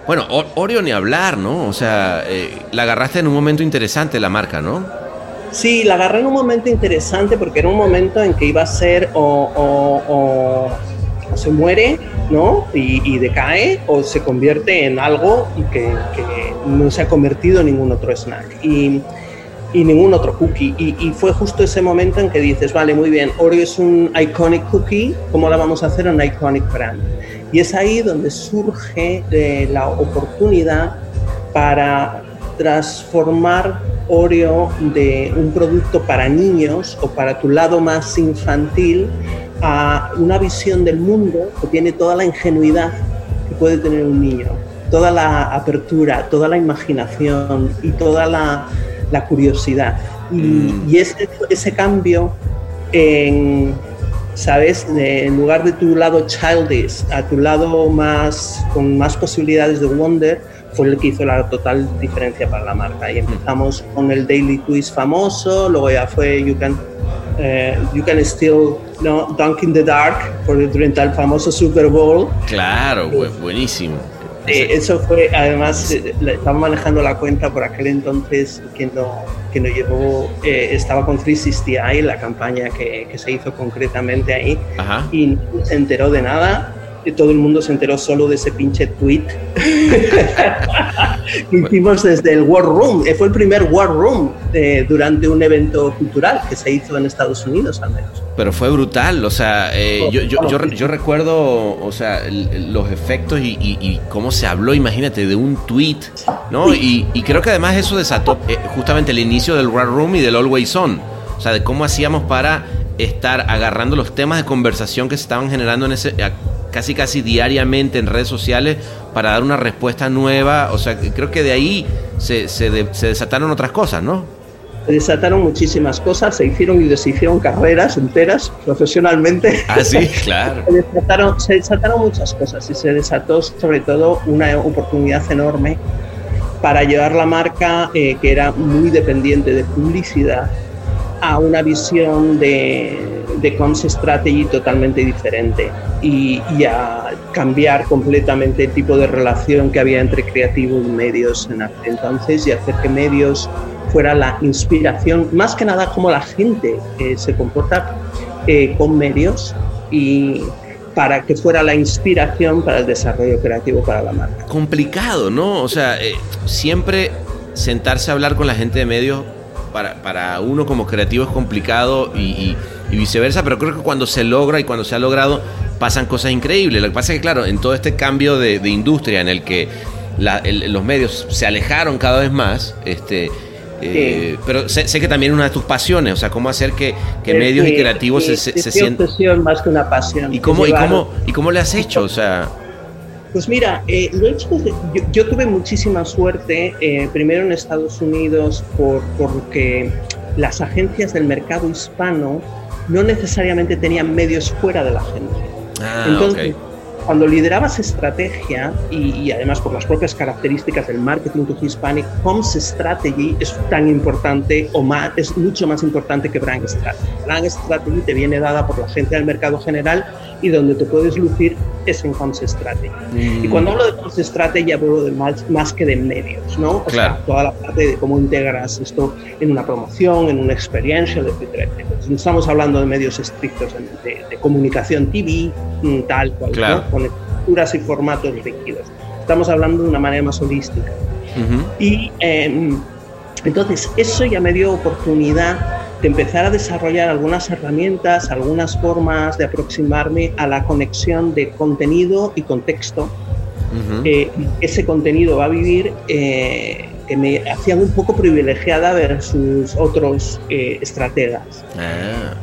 Bueno, Oreo ni hablar, ¿no? O sea, eh, la agarraste en un momento interesante la marca, ¿no? Sí, la agarré en un momento interesante porque era un momento en que iba a ser o, se muere, ¿no? Y, decae, o se convierte en algo que, que, no se ha convertido en ningún otro snack. Y, y ningún otro cookie. Y, y, fue justo ese momento en que dices, vale, muy bien, Oreo es un iconic cookie, ¿cómo la vamos a hacer un iconic brand? Y es ahí donde surge eh, la oportunidad para transformar Oreo de un producto para niños o para tu lado más infantil a una visión del mundo que tiene toda la ingenuidad que puede tener un niño, toda la apertura, toda la imaginación y toda la, curiosidad. Y, mm. ese, ese, cambio en, ¿sabes? en lugar de tu lado childish a tu lado más con más posibilidades de wonder, fue el que hizo la total diferencia para la marca. Y empezamos con el Daily Twist famoso, luego ya fue You Can, eh, you can Still no, Dunk in the Dark por, durante el famoso Super Bowl. Claro, buenísimo. eso fue, además, eh, estaba manejando la cuenta por aquel entonces, quien lo, quien lo llevó eh, estaba con 360i, la campaña que, que, se hizo concretamente ahí, y no se enteró de nada y todo el mundo se enteró solo de ese pinche tweet que hicimos desde el War Room. Eh, fue el primer War Room eh, durante un evento cultural que se hizo en Estados Unidos, al menos. Pero fue brutal, o sea, eh, yo, yo, yo, recuerdo, o sea, los efectos y, cómo se habló, imagínate, de un tweet, ¿no? Y, creo que además eso desató justamente el inicio del War Room y del Always On, o sea, de cómo hacíamos para estar agarrando los temas de conversación que se estaban generando en ese casi casi diariamente en redes sociales para dar una respuesta nueva. O sea, creo que de ahí se, se, desataron otras cosas, ¿no? Se desataron muchísimas cosas, se hicieron y deshicieron carreras enteras profesionalmente. Ah, sí, claro. se, desataron, se desataron muchas cosas y se desató sobre todo una oportunidad enorme para llevar la marca eh, que era muy dependiente de publicidad a una visión de, de comms strategy totalmente diferente y, a cambiar completamente el tipo de relación que había entre creativo y medios en aquel entonces y hacer que medios fuera la inspiración, más que nada como la gente eh, se comporta eh, con medios y para que fuera la inspiración para el desarrollo creativo para la marca. Complicado, ¿no? O sea, eh, siempre sentarse a hablar con la gente de medios para, para uno como creativo es complicado y, viceversa, pero creo que cuando se logra y cuando se ha logrado pasan cosas increíbles. Lo que pasa es que, claro, en todo este cambio de, industria en el que los medios se alejaron cada vez más, este, eh, pero sé, que también es una de tus pasiones, o sea, cómo hacer que, medios y creativos se, se, sientan... más que una pasión. ¿Y cómo, y, cómo, ¿Y cómo le has hecho? O sea... Pues mira, eh, lo he hecho yo, tuve muchísima suerte, eh, primero en Estados Unidos, por, porque las agencias del mercado hispano no necesariamente tenían medios fuera de la agencia. Ah, Entonces, cuando liderabas estrategia y, además por las propias características del marketing to Hispanic, comms strategy es tan importante o más, es mucho más importante que brand strategy. Brand strategy te viene dada por la gente del mercado general y donde te puedes lucir es en comms strategy. Mm. Y cuando hablo de comms strategy hablo de más, más que de medios, ¿no? O sea, toda la parte de cómo integras esto en una promoción, en una experiencia, etcétera, etcétera. No estamos hablando de medios estrictos de, comunicación TV, mm, tal cual, con estructuras y formatos rígidos. Estamos hablando de una manera más holística. Y em, entonces eso ya me dio oportunidad de empezar a desarrollar algunas herramientas, algunas formas de aproximarme a la conexión de contenido y contexto. Eh, ese contenido va a vivir eh, que me hacían un poco privilegiada versus otros eh, estrategas. Ah.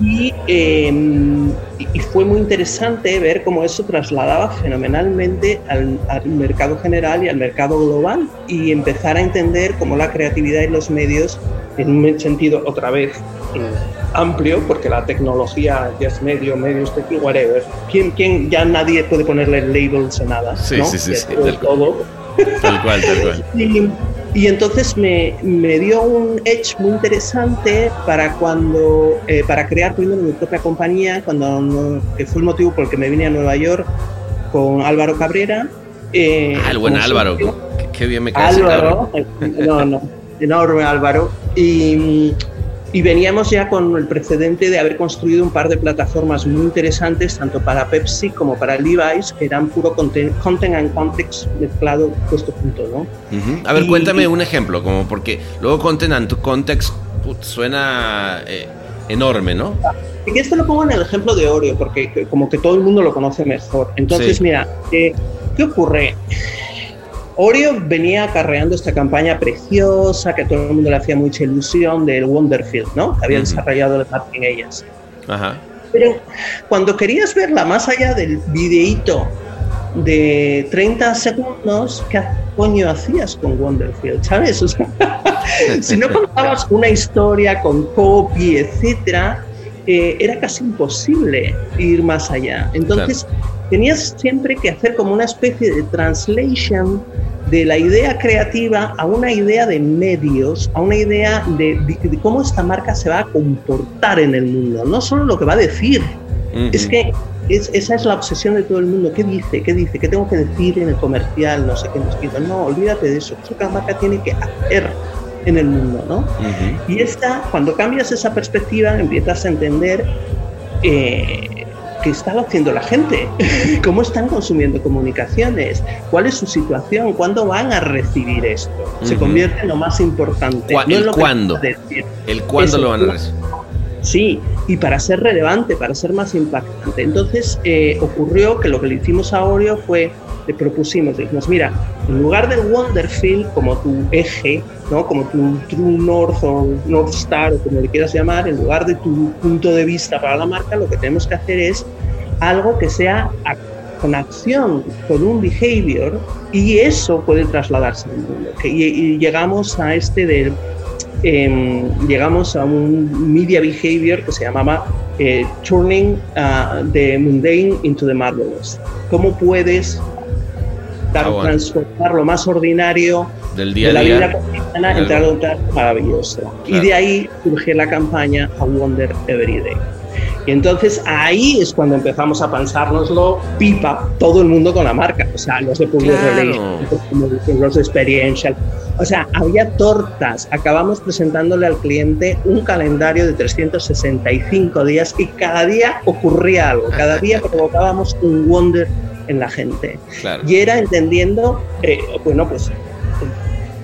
Em, y, fue muy interesante ver cómo eso trasladaba fenomenalmente al, mercado general y al mercado global y empezar a entender cómo la creatividad y los medios, en un sentido otra vez amplio, porque la tecnología ya es medio, medios, whatever, ¿quién, quién, ya nadie puede ponerle labels a nada. Sí, sí, sí, sí, todo. Tal cual, tal cual. Y entonces me, me, dio un edge muy interesante para cuando, eh, para crear primero mi propia compañía, cuando que fue el motivo por el que me vine a Nueva York con Álvaro Cabrera. Eh, ah, el buen Álvaro, qué, bien me cae Álvaro, eh, no, no, enorme Álvaro. Y y veníamos ya con el precedente de haber construido un par de plataformas muy interesantes, tanto para Pepsi como para Levi's, que eran puro content, and context mezclado puesto junto, ¿no? A ver, cuéntame un ejemplo, como porque luego content and context suena eh, enorme, ¿no? Y esto lo pongo en el ejemplo de Oreo, porque como que todo el mundo lo conoce mejor. Entonces, mira, ¿qué ocurre? Oreo venía acarreando esta campaña preciosa que todo el mundo le hacía mucha ilusión del Wonderfield, ¿no? Que había desarrollado el ellas. Ajá. Pero cuando querías verla más allá del videíto de 30 segundos, ¿qué coño hacías con Wonderfield? ¿Sabes? si no contabas una historia con copy, etcétera, eh, era casi imposible ir más allá. Entonces, tenías siempre que hacer como una especie de translation de la idea creativa a una idea de medios, a una idea de, cómo esta marca se va a comportar en el mundo, no solo lo que va a decir. Es que esa es la obsesión de todo el mundo. ¿Qué dice? ¿Qué dice? ¿Qué tengo que decir en el comercial? No sé qué nos No, olvídate de eso. Eso que la marca tiene que hacer en el mundo, ¿no? Y esta, cuando cambias esa perspectiva, empiezas a entender eh, qué está haciendo la gente, cómo están consumiendo comunicaciones, cuál es su situación, cuándo van a recibir esto. Se convierte en lo más importante. el, cuándo. el cuándo lo van a recibir. Sí, y para ser relevante, para ser más impactante. Entonces eh, ocurrió que lo que le hicimos a Oreo fue, le propusimos, le dijimos, mira, en lugar del Wonderfield como tu eje, ¿no? como tu True North o North Star o como le quieras llamar, en lugar de tu punto de vista para la marca, lo que tenemos que hacer es algo que sea con acción, con un behavior, y eso puede trasladarse al mundo. y llegamos a este del Em, llegamos a un media behavior que se llamaba eh, Turning uh, the Mundane into the Marvelous. ¿Cómo puedes dar, ah, transformar lo más ordinario Del día de la vida cotidiana en algo maravilloso? Y de ahí surge la campaña A Wonder Every Day. Y entonces ahí es cuando empezamos a pensárnoslo pipa todo el mundo con la marca. O sea, los de Public Relations, los de Experiential. O sea, había tortas. Acabamos presentándole al cliente un calendario de 365 días y cada día ocurría algo. Cada día provocábamos un wonder en la gente. Y era entendiendo, eh, bueno, pues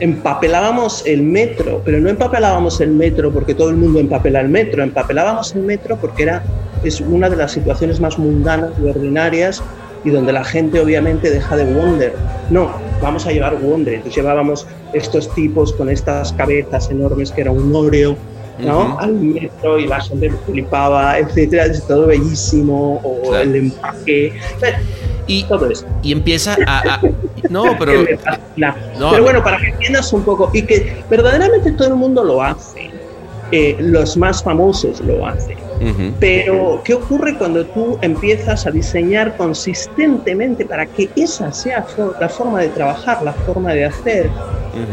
empapelábamos el metro, pero no empapelábamos el metro porque todo el mundo empapela el metro, empapelábamos el metro porque era, es una de las situaciones más mundanas y ordinarias y donde la gente obviamente deja de wonder. No, vamos a llevar wonder. Entonces llevábamos estos tipos con estas cabezas enormes que era un Oreo, ¿no? Al metro y la gente flipaba, etcétera, es todo bellísimo, o el empaque. Y, todo eso. y empieza a, no, pero. pero bueno, para que entiendas un poco, y que verdaderamente todo el mundo lo hace. Eh, los más famosos lo hacen. Pero, ¿qué ocurre cuando tú empiezas a diseñar consistentemente para que esa sea la forma de trabajar, la forma de hacer?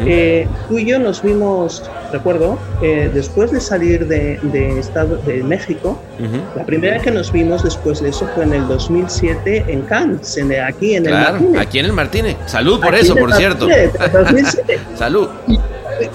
Eh, tú y yo nos vimos, recuerdo, eh, después de salir de, Estado, de México, la primera vez que nos vimos después de eso fue en el 2007 en Cannes, en, aquí en el Martínez. Aquí en el Martínez. Salud por eso, por cierto. Salud.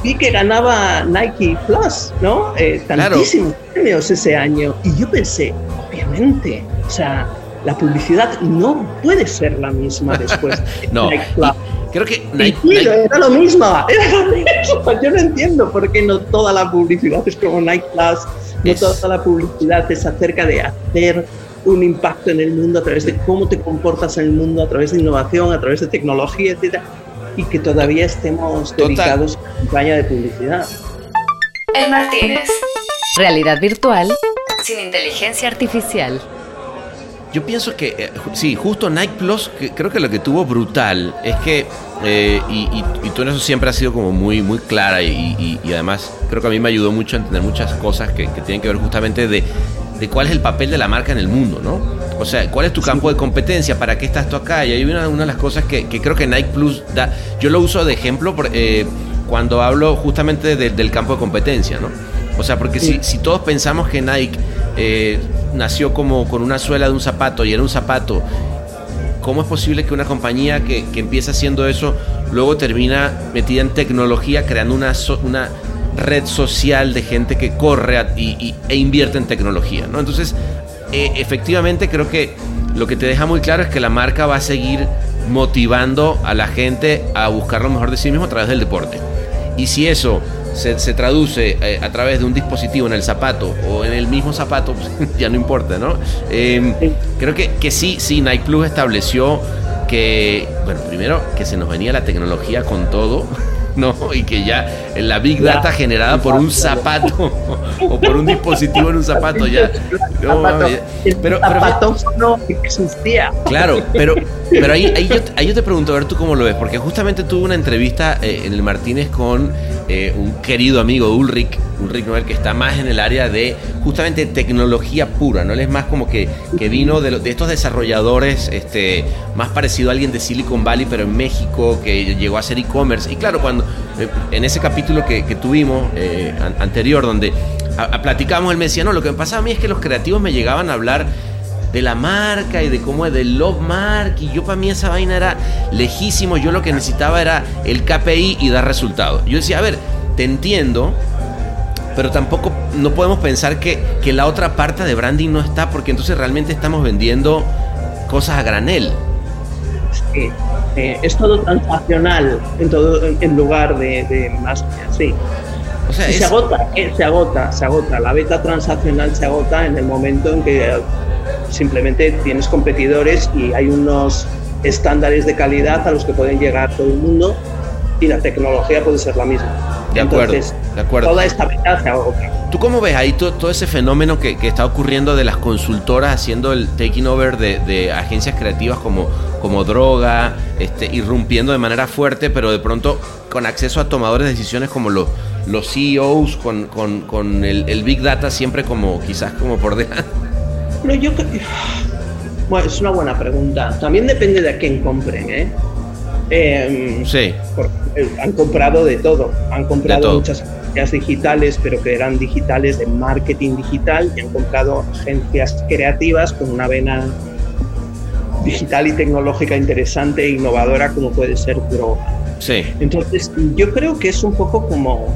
Vi que ganaba Nike Plus, ¿no? Eh, tantísimos premios ese año. Y yo pensé, obviamente, o sea, la publicidad no puede ser la misma después de no. Nike Plus. Creo que Nike, era lo mismo, era lo mismo. Yo no entiendo por qué no toda la publicidad es como Nike Plus, no toda la publicidad es acerca de hacer un impacto en el mundo a través de cómo te comportas en el mundo, a través de innovación, a través de tecnología, etcétera y que todavía estemos dedicados a la campaña de publicidad. El Martínez. Realidad virtual sin inteligencia artificial. Yo pienso que, eh, sí, justo Nike Plus, creo que lo que tuvo brutal es que, eh, y, tú en eso siempre has sido como muy, muy clara y, además creo que a mí me ayudó mucho a entender muchas cosas que, que tienen que ver justamente de, de cuál es el papel de la marca en el mundo, ¿no? O sea, ¿cuál es tu campo de competencia? ¿Para qué estás tú acá? Y hay una, una de las cosas que, creo que Nike Plus da. Yo lo uso de ejemplo eh, cuando hablo justamente del campo de competencia, ¿no? O sea, porque si, si, todos pensamos que Nike eh, nació como con una suela de un zapato y era un zapato, ¿cómo es posible que una compañía que, que empieza haciendo eso luego termina metida en tecnología creando una, una red social de gente que corre y, e invierte en tecnología, ¿no? Entonces, eh, efectivamente creo que lo que te deja muy claro es que la marca va a seguir motivando a la gente a buscar lo mejor de sí mismo a través del deporte. Y si eso se, traduce eh, a través de un dispositivo en el zapato o en el mismo zapato, pues, ya no importa, ¿no? Em, creo que, que sí, sí, Nike Plus estableció que, bueno, primero que se nos venía la tecnología con todo. ¿no? Y que ya la Big Data generada por un zapato o por un dispositivo en un zapato ya. pero, zapato no existía. Claro, pero, pero ahí, ahí, yo, te pregunto, a ver tú cómo lo ves, porque justamente tuve una entrevista eh, en el Martínez con eh, un querido amigo Ulrich, Ulrich Noel, que está más en el área de justamente tecnología pura, ¿no? Él es más como que, que vino de, de estos desarrolladores, este, más parecido a alguien de Silicon Valley, pero en México, que llegó a hacer e-commerce. Y claro, cuando eh, en ese capítulo que, tuvimos eh, anterior, donde platicamos, él me decía, no, lo que me pasaba a mí es que los creativos me llegaban a hablar de la marca y de cómo es del love mark y yo para mí esa vaina era lejísimo, yo lo que necesitaba era el KPI y dar resultados. Yo decía, a ver, te entiendo, pero tampoco no podemos pensar que, que la otra parte de branding no está, porque entonces realmente estamos vendiendo cosas a granel. Sí, eh, es todo transaccional en, todo, en lugar de, de más, sí. O sea, se agota, eh, se agota, se agota. La beta transaccional se agota en el momento en que simplemente tienes competidores y hay unos estándares de calidad a los que pueden llegar todo el mundo y la tecnología puede ser la misma. De acuerdo, de acuerdo. Toda esta agota. ¿Tú cómo ves ahí todo, ese fenómeno que, está ocurriendo de las consultoras haciendo el taking over de, agencias creativas como, como droga, este, irrumpiendo de manera fuerte, pero de pronto con acceso a tomadores de decisiones como los los CEOs con, con, el, Big Data siempre como quizás como por delante? No, yo bueno, es una buena pregunta. También depende de a quién compren, ¿eh? Em, sí. Eh, han comprado de todo. Han comprado muchas agencias digitales, pero que eran digitales de marketing digital, y han comprado agencias creativas con una vena digital y tecnológica interesante e innovadora como puede ser Droga. Sí. Entonces, yo creo que es un poco como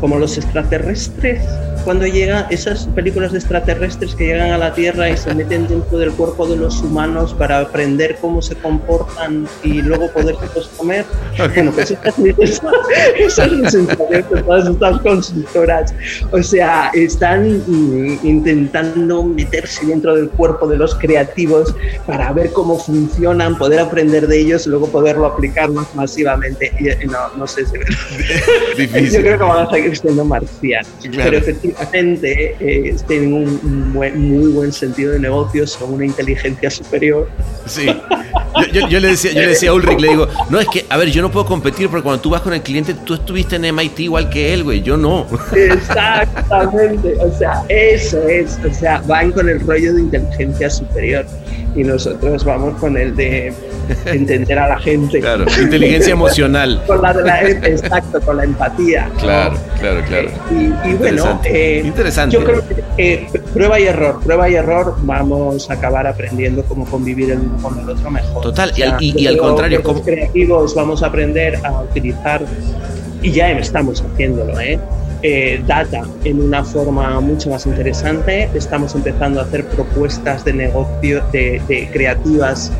como los extraterrestres cuando llegan esas películas de extraterrestres que llegan a la Tierra y se meten dentro del cuerpo de los humanos para aprender cómo se comportan y luego poder comer. Bueno, pues esa, esa es la sensación de todas estas consultoras. O sea, están intentando meterse dentro del cuerpo de los creativos para ver cómo funcionan, poder aprender de ellos y luego poderlo aplicar más masivamente. no, no sé si... Difícil. Yo creo que van a seguir siendo marcianos. Pero efectivamente gente eh, tienen un, muy buen sentido de negocios, son una inteligencia superior. Sí. Yo, le decía, yo le decía a Ulrich, le digo, no, es que, a ver, yo no puedo competir porque cuando tú vas con el cliente, tú estuviste en MIT igual que él, güey, yo no. Exactamente, o sea, eso es, o sea, van con el rollo de inteligencia superior y nosotros vamos con el de entender a la gente. Claro, inteligencia emocional. con la, exacto, con la empatía. Claro, claro, claro. Y, bueno, eh, Interesante. yo creo que prueba y error, prueba y error, vamos a acabar aprendiendo cómo convivir el uno con el otro mejor. Total, y, al contrario, como creativos vamos a aprender a utilizar, y ya estamos haciéndolo, ¿eh? Eh, data en una forma mucho más interesante. Estamos empezando a hacer propuestas de negocio, de, creativas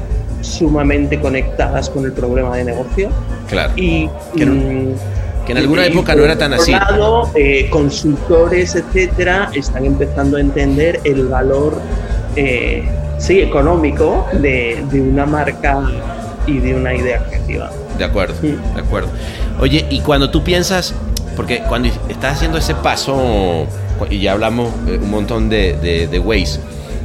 sumamente conectadas con el problema de negocio. Claro. Y que, en alguna época no era tan así. Lado, eh, consultores, etcétera, están empezando a entender el valor eh, sí, económico de, de, una marca y de una idea creativa. De acuerdo, mm. de acuerdo. Oye, y cuando tú piensas porque cuando estás haciendo ese paso, y ya hablamos eh, un montón de, de, ways,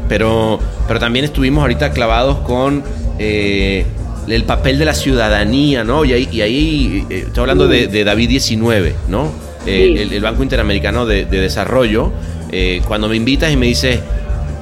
pero, pero también estuvimos ahorita clavados con eh, el papel de la ciudadanía, ¿no? Y ahí, y ahí eh, estoy hablando de, David 19, ¿no? el, Banco Interamericano de, Desarrollo. cuando me invitas y me dices,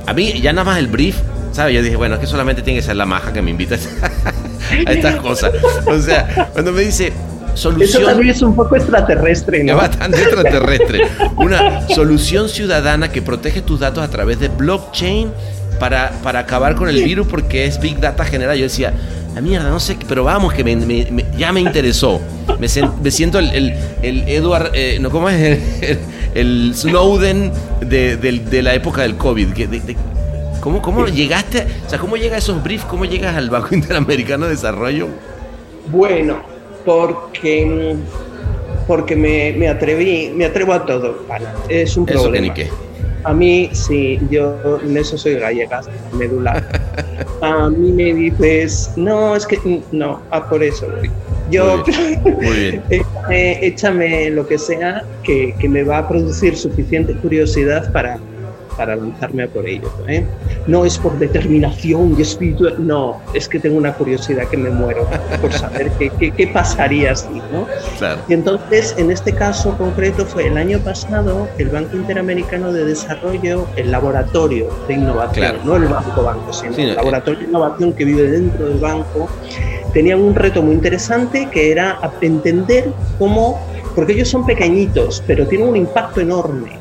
a mí ya nada más el brief, ¿sabes? Yo dije, bueno, es que solamente tiene que ser la maja que me invitas a estas cosas. O sea, cuando me dice, solución. Eso también es un poco extraterrestre, ¿no? Bastante extraterrestre. Una solución ciudadana que protege tus datos a través de blockchain para, para acabar con el virus porque es Big Data general. Yo decía, la mierda, no sé, pero vamos, que me, ya me interesó. Me, siento el, el, Edward, eh, no, ¿cómo es? El, Snowden de, la época del COVID. ¿Cómo, cómo llegaste? O sea, ¿cómo llegas a esos briefs? ¿Cómo llegas al Banco Interamericano de Desarrollo? Bueno, porque, porque me, me, atreví, me atrevo a todo. es un problema. A mí, sí, yo en eso soy gallega, medular. A mí me dices, no, es que no, a por eso Yo, Muy échame, lo que sea que, que me va a producir suficiente curiosidad para, para lanzarme a por ello. ¿eh? No es por determinación y espíritu, no, es que tengo una curiosidad que me muero por saber qué, qué, qué pasaría así. ¿no? Y entonces, en este caso concreto, fue el año pasado el Banco Interamericano de Desarrollo, el laboratorio de innovación, no el banco banco, sino el laboratorio de innovación que vive dentro del banco, tenían un reto muy interesante que era entender cómo, porque ellos son pequeñitos, pero tienen un impacto enorme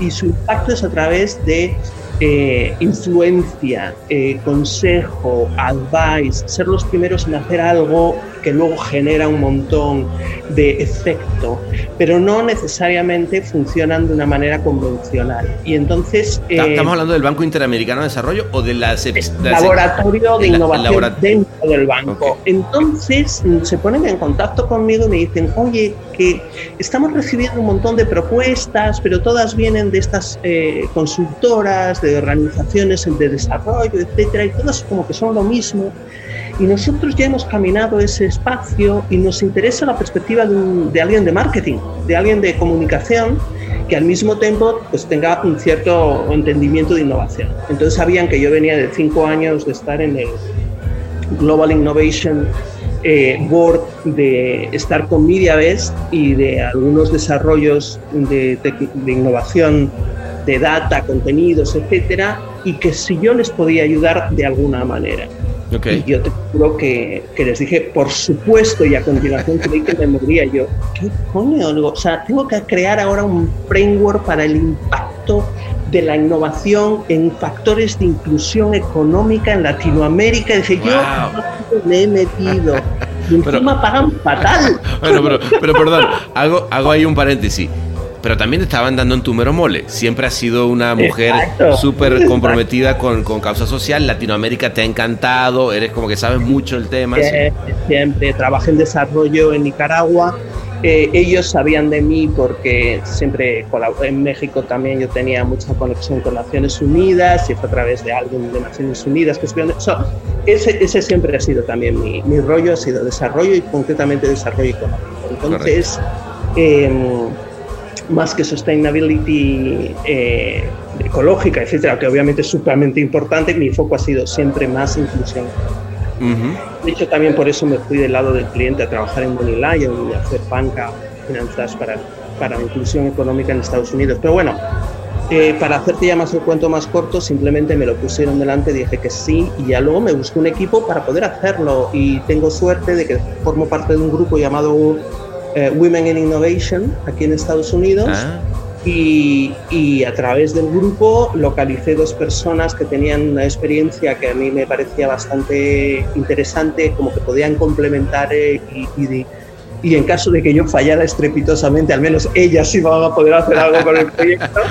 y, su impacto es a través de eh, influencia, eh, consejo, advice, ser los primeros en hacer algo que luego genera un montón de efecto, pero no necesariamente funcionan de una manera convencional. Y entonces... Eh, ¿Estamos hablando del Banco Interamericano de Desarrollo o de la, laboratorio de innovación dentro del banco? Entonces mm, se ponen en contacto conmigo y me dicen, oye, que estamos recibiendo un montón de propuestas, pero todas vienen de estas eh, consultoras, de organizaciones de desarrollo, etcétera, y todas como que son lo mismo. Y nosotros ya hemos caminado ese espacio y nos interesa la perspectiva de, alguien de marketing, de alguien de comunicación, que al mismo tiempo pues, tenga un cierto entendimiento de innovación. Entonces sabían que yo venía de cinco años de estar en el Global Innovation eh, Board, de estar con MediaVest y de algunos desarrollos de, de innovación de data, contenidos, etcétera, y que si yo les podía ayudar de alguna manera. Y yo te juro que, que, les dije, por supuesto, y a continuación creí que me moriría yo. ¿Qué coño? O sea, tengo que crear ahora un framework para el impacto de la innovación en factores de inclusión económica en Latinoamérica. Y dije, yo me he metido. Y encima pagan fatal. bueno, pero, pero perdón, hago, hago ahí un paréntesis pero también te estaban dando en tu mero mole. Siempre has sido una mujer súper comprometida con, con, causa social. Latinoamérica te ha encantado, eres como que sabes mucho el tema. Siempre trabajé en desarrollo en Nicaragua. Eh, ellos sabían de mí porque siempre en México también yo tenía mucha conexión con Naciones Unidas y fue a través de alguien de Naciones Unidas que ese, ese, siempre ha sido también mi, mi, rollo, ha sido desarrollo y concretamente desarrollo económico. Entonces, más que sustainability eh, ecológica, etcétera, que obviamente es sumamente importante, mi foco ha sido siempre más inclusión. De hecho, también por eso me fui del lado del cliente a trabajar en Bonnie Lion y a hacer banca, finanzas para, para la inclusión económica en Estados Unidos. Pero bueno, eh, para hacerte ya más el cuento más corto, simplemente me lo pusieron delante, dije que sí, y ya luego me busqué un equipo para poder hacerlo. Y tengo suerte de que formo parte de un grupo llamado eh, Women in Innovation aquí en Estados Unidos. Ah. Y, y, a través del grupo localicé dos personas que tenían una experiencia que a mí me parecía bastante interesante, como que podían complementar eh, y, y, en caso de que yo fallara estrepitosamente, al menos ellas van a poder hacer algo con el proyecto.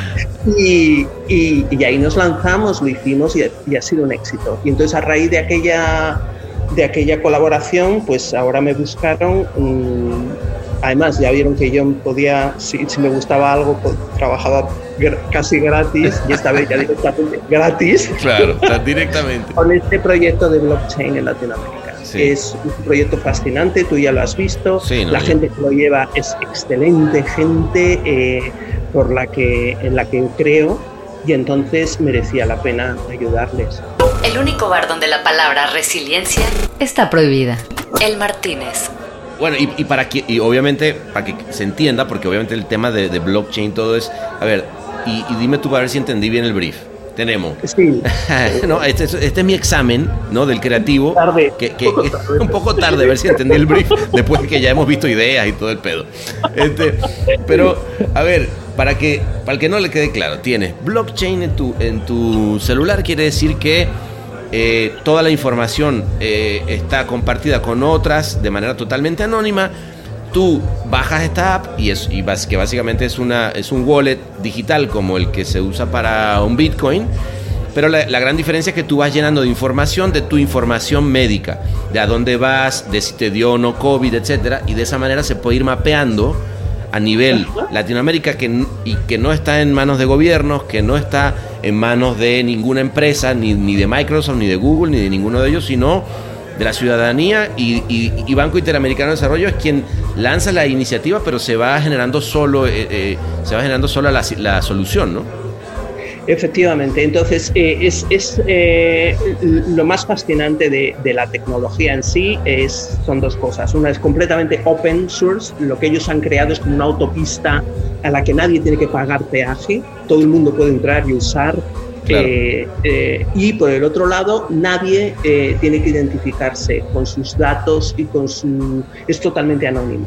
Y, y ahí nos lanzamos, lo hicimos y, ha sido un éxito. Y entonces a raíz de aquella, de aquella colaboración, pues ahora me buscaron... Además, ya vieron que yo podía, si, me gustaba algo, pues, trabajaba casi gratis y esta vez ya directamente gratis. Claro, directamente. con este proyecto de blockchain en Latinoamérica. Es un proyecto fascinante, tú ya lo has visto. la gente que lo lleva es excelente gente eh, por la que, en la que creo y entonces merecía la pena ayudarles. El único bar donde la palabra resiliencia está prohibida. El Martínez. Bueno, y, para que, y obviamente, para que se entienda, porque obviamente el tema de, blockchain, todo es. A ver, y, dime tú para ver si entendí bien el brief. Tenemos. Sí. no, este, este, es mi examen, ¿no? Del creativo. Tarde. Que, un poco tarde, a ver si entendí el brief, después de que ya hemos visto ideas y todo el pedo. Este, pero, a ver, para que, para el que no le quede claro, tienes blockchain en tu, en tu celular, quiere decir que eh, toda la información eh, está compartida con otras de manera totalmente anónima. Tú bajas esta app y, es, y que básicamente es, una, es un wallet digital como el que se usa para un Bitcoin. Pero la, la, gran diferencia es que tú vas llenando de información de tu información médica, de a dónde vas, de si te dio o no COVID, etcétera, y de esa manera se puede ir mapeando a nivel Latinoamérica que, y que no está en manos de gobiernos, que no está en manos de ninguna empresa, ni, ni de Microsoft, ni de Google, ni de ninguno de ellos, sino de la ciudadanía y, y, Banco Interamericano de Desarrollo es quien lanza la iniciativa, pero se va generando solo, eh, eh, se va generando solo la, la solución, ¿no? Efectivamente, entonces eh, es, es eh, lo más fascinante de, de, la tecnología en sí es, son dos cosas. Una es completamente open source, lo que ellos han creado es como una autopista a la que nadie tiene que pagar peaje, todo el mundo puede entrar y usar eh, eh, y por el otro lado, nadie eh, tiene que identificarse con sus datos y con su... es totalmente anónimo.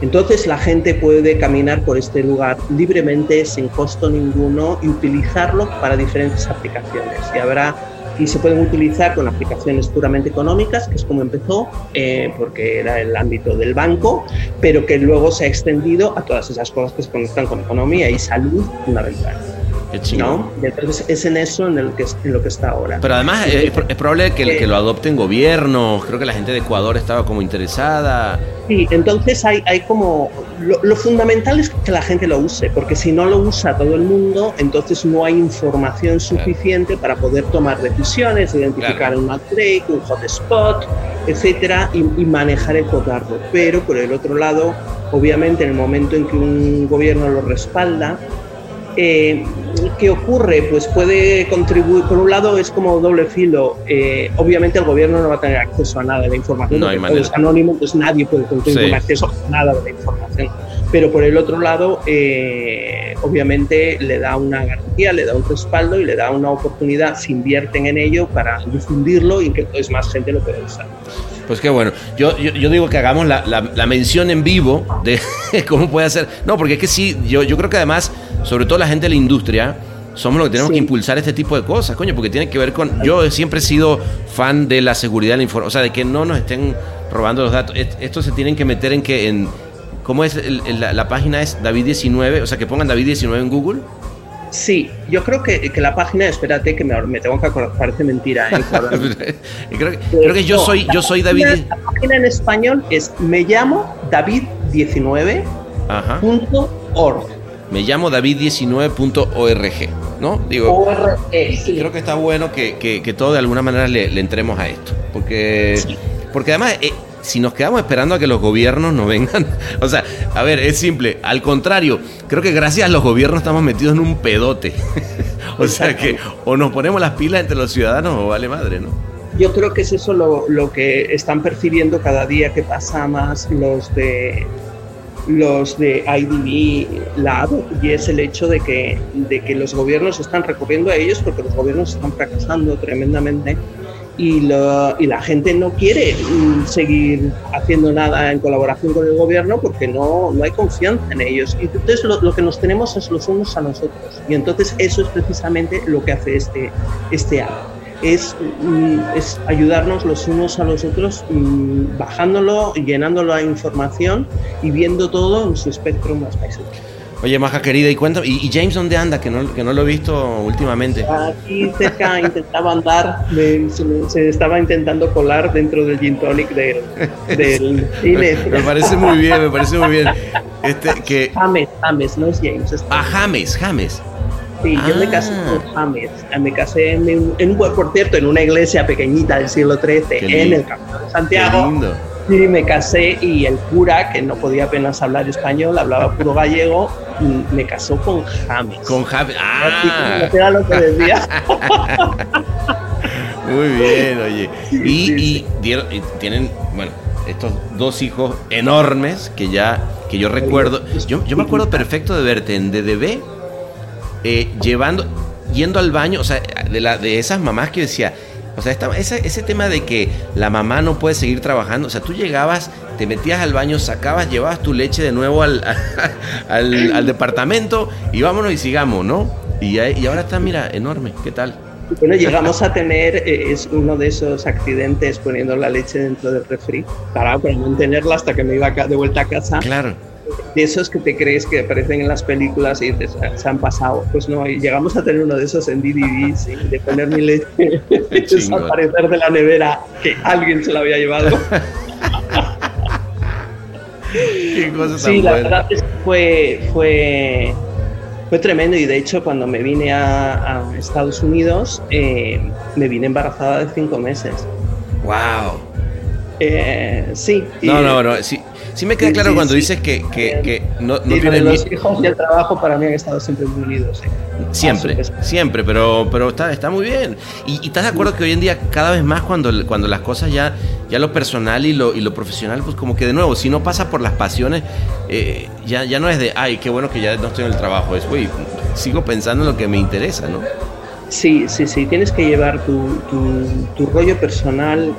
Entonces la gente puede caminar por este lugar libremente, sin costo ninguno, y utilizarlo para diferentes aplicaciones. Y habrá y se pueden utilizar con aplicaciones puramente económicas, que es como empezó, eh, porque era el ámbito del banco, pero que luego se ha extendido a todas esas cosas que se conectan con economía y salud fundamental. ¿No? entonces es en eso en, el que, en lo que está ahora. Pero además es, probable que, que, lo adopten gobiernos, creo que la gente de Ecuador estaba como interesada. Sí, entonces hay, hay como... Lo, fundamental es que la gente lo use, porque si no lo usa todo el mundo, entonces no hay información suficiente para poder tomar decisiones, identificar un outbreak, un hotspot, etcétera, y, y manejar el cotardo. Pero por el otro lado, obviamente en el momento en que un gobierno lo respalda, eh, ¿Qué ocurre? Pues puede contribuir, por un lado es como doble filo, eh, obviamente el gobierno no va a tener acceso a nada de la información, no es anónimo, pues nadie puede tener acceso a nada de la información. Pero por el otro lado, eh, obviamente le da una garantía, le da un respaldo y le da una oportunidad, si invierten en ello, para difundirlo y que es más gente lo pueda usar. Pues qué bueno. Yo, yo, digo que hagamos la, la, mención en vivo de cómo puede hacer. No, porque es que sí, yo, yo creo que además, sobre todo la gente de la industria, somos los que tenemos que impulsar este tipo de cosas, coño, porque tiene que ver con. Yo siempre he sido fan de la seguridad de la información, o sea, de que no nos estén robando los datos. Esto se tienen que meter en que. En, ¿Cómo es? la, la, página es David19, o sea, que pongan David19 en Google Sí, yo creo que, que, la página, espérate que me, tengo que acordar, parece mentira. ¿eh? creo, que, creo, que, yo soy, yo soy David. La página en español es me llamo David19.org. Me llamo David19.org, ¿no? Digo, creo que está bueno que, que, que todo de alguna manera le, le entremos a esto. Porque, porque además eh, si nos quedamos esperando a que los gobiernos nos vengan, o sea, a ver, es simple, al contrario, creo que gracias a los gobiernos estamos metidos en un pedote. o sea que o nos ponemos las pilas entre los ciudadanos o vale madre, ¿no? Yo creo que es eso lo, lo que están percibiendo cada día que pasa más los de los de IDB Lab y es el hecho de que, de que los gobiernos están recurriendo a ellos porque los gobiernos están fracasando tremendamente y, y, la gente no quiere mm, seguir haciendo nada en colaboración con el gobierno porque no, no hay confianza en ellos. Y entonces lo, lo, que nos tenemos es los unos a nosotros. Y entonces eso es precisamente lo que hace este, este app. Es, mm, es ayudarnos los unos a los otros, mm, bajándolo, llenándolo a información y viendo todo en su espectro más básico. Oye, Maja querida, y cuéntame, ¿y, James dónde anda? Que no, que no lo he visto últimamente. Aquí cerca intentaba andar, se, estaba intentando colar dentro del gin tonic del, cine. me parece muy bien, me parece muy bien. Este, que... James, James, no es James. ah, James, James. Sí, yo me casé ah. con James. Me casé en, en, por cierto, en una iglesia pequeñita del siglo XIII, en el Camino de Santiago. Qué lindo. Sí, me casé y el cura, que no podía apenas hablar español, hablaba puro gallego, me casó con James. Con James, ah. Era lo que decía. Muy bien, oye. Y, tienen, bueno, estos dos hijos enormes que ya, que yo recuerdo. Yo, yo me acuerdo perfecto de verte en DDB, eh, llevando, yendo al baño, o sea, de, la, de esas mamás que decía o sea, ese, ese tema de que la mamá no puede seguir trabajando, o sea, tú llegabas, te metías al baño, sacabas, llevabas tu leche de nuevo al, al, departamento y vámonos y sigamos, ¿no? Y, y ahora está, mira, enorme, ¿qué tal? Bueno, llegamos a tener, eh, es uno de esos accidentes poniendo la leche dentro del refri para, para mantenerla hasta que me iba de vuelta a casa. Claro de esos que te crees que aparecen en las películas y se han pasado. Pues no, y llegamos a tener uno de esos en DVD, ¿sí? de poner mi leche desaparecer de la nevera que alguien se la había llevado. Qué cosa tan sí, la verdad es que fue, fue, fue tremendo y de hecho cuando me vine a, Estados Unidos eh, me vine embarazada de cinco meses. ¡Wow! Eh, sí. No, no, no. Sí, Sí me queda claro cuando dices que, que, no, no tienes... Los hijos y el trabajo para mí han estado siempre muy unidos. Siempre, siempre, pero, pero está, está muy bien. ¿Y, estás de acuerdo que hoy en día cada vez más cuando, cuando las cosas ya, ya lo personal y lo, y lo profesional, pues como que de nuevo, si no pasa por las pasiones, eh, ya, ya no es de, ay, qué bueno que ya no estoy en el trabajo, es, güey, sigo pensando en lo que me interesa, ¿no? Sí, sí, sí, tienes que llevar tu, tu, tu rollo personal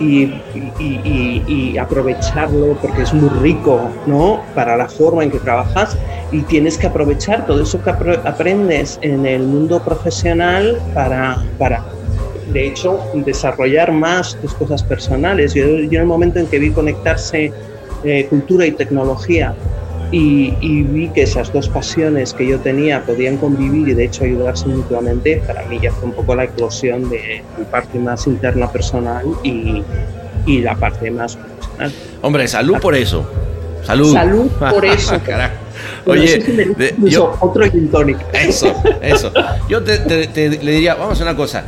y, y, aprovecharlo porque es muy rico, ¿no? Para la forma en que trabajas y tienes que aprovechar todo eso que aprendes en el mundo profesional para, para de hecho, desarrollar más tus cosas personales. Yo, yo en el momento en que vi conectarse eh, cultura y tecnología y, vi que esas dos pasiones que yo tenía podían convivir y de hecho ayudarse mutuamente, para mí ya fue un poco la eclosión de mi parte más interna personal y, y la parte más profesional. Hombre, salud por eso. Salud. Salud por eso. Oye, yo, otro gin Eso, eso. Yo te, te, le diría, vamos a una cosa.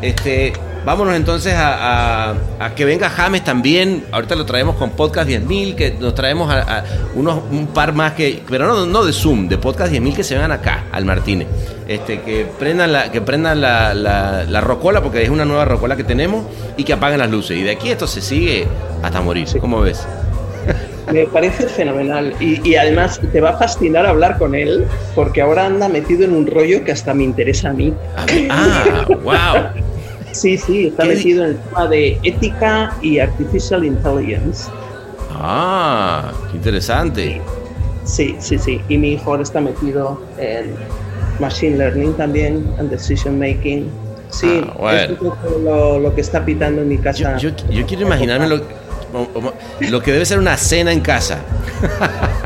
Este, Vámonos entonces a, que venga James también. Ahorita lo traemos con Podcast 10.000, que nos traemos a, unos, un par más que, pero no, no de Zoom, de Podcast 10.000 que se vengan acá, al Martínez. Este, que prendan, la, que prendan la, la, rocola, porque es una nueva rocola que tenemos, y que apaguen las luces. Y de aquí esto se sigue hasta morir. ¿Cómo ves? Me parece fenomenal y, y, además te va a fascinar hablar con él porque ahora anda metido en un rollo que hasta me interesa a mí. Ah, wow. Sí, sí, está metido en el tema de ética y artificial intelligence. Ah, qué interesante. Sí, sí, sí. Y mi hijo ahora está metido en machine learning también, en decision making. Sí, ah, es lo, lo, que está pitando en mi casa. Yo, quiero imaginarme lo, lo, que debe ser una cena en casa.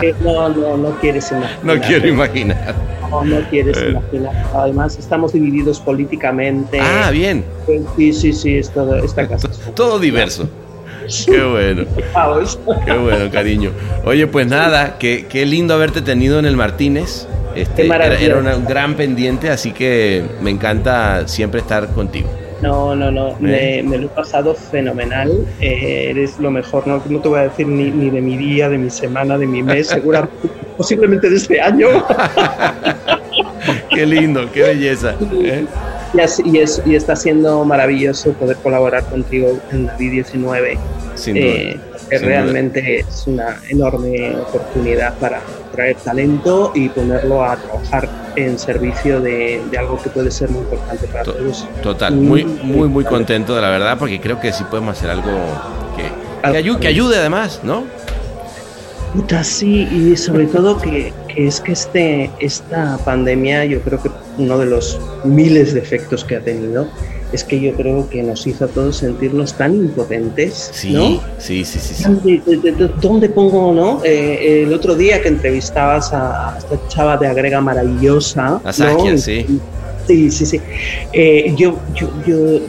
Eh, no, no, no quieres imaginar. No quiero imaginar. No, no quieres eh. imaginar. Además, estamos divididos políticamente. Ah, bien. Sí, sí, sí, es todo, esta casa. todo diverso. Qué bueno. Qué bueno, cariño. Oye, pues nada, qué, qué lindo haberte tenido en el Martínez. Este, era, era un gran pendiente, así que me encanta siempre estar contigo. No, no, no, me, lo he pasado fenomenal. Eh, eres lo mejor, no, no te voy a decir ni, ni, de mi día, de mi semana, de mi mes, seguramente, posiblemente de este año. qué lindo, qué belleza. ¿eh? Y, es, y, está siendo maravilloso poder colaborar contigo en David 19. Sin eh, que realmente es una enorme oportunidad para traer talento y ponerlo a trabajar en servicio de, algo que puede ser muy importante para todos. Total, muy, muy, muy contento de la verdad, porque creo que sí podemos hacer algo que, que, ayude, que ayude además, ¿no? Puta, sí, y sobre todo que, que, es que este, esta pandemia, yo creo que uno de los miles de efectos que ha tenido, es que yo creo que nos hizo a todos sentirnos tan impotentes. Sí, ¿no? sí, sí, sí. ¿Dónde, pongo, no? Eh, el otro día que entrevistabas a esta chava de Agrega maravillosa. A Saskia, sí. Sí, sí, sí. Eh, yo, yo, yo,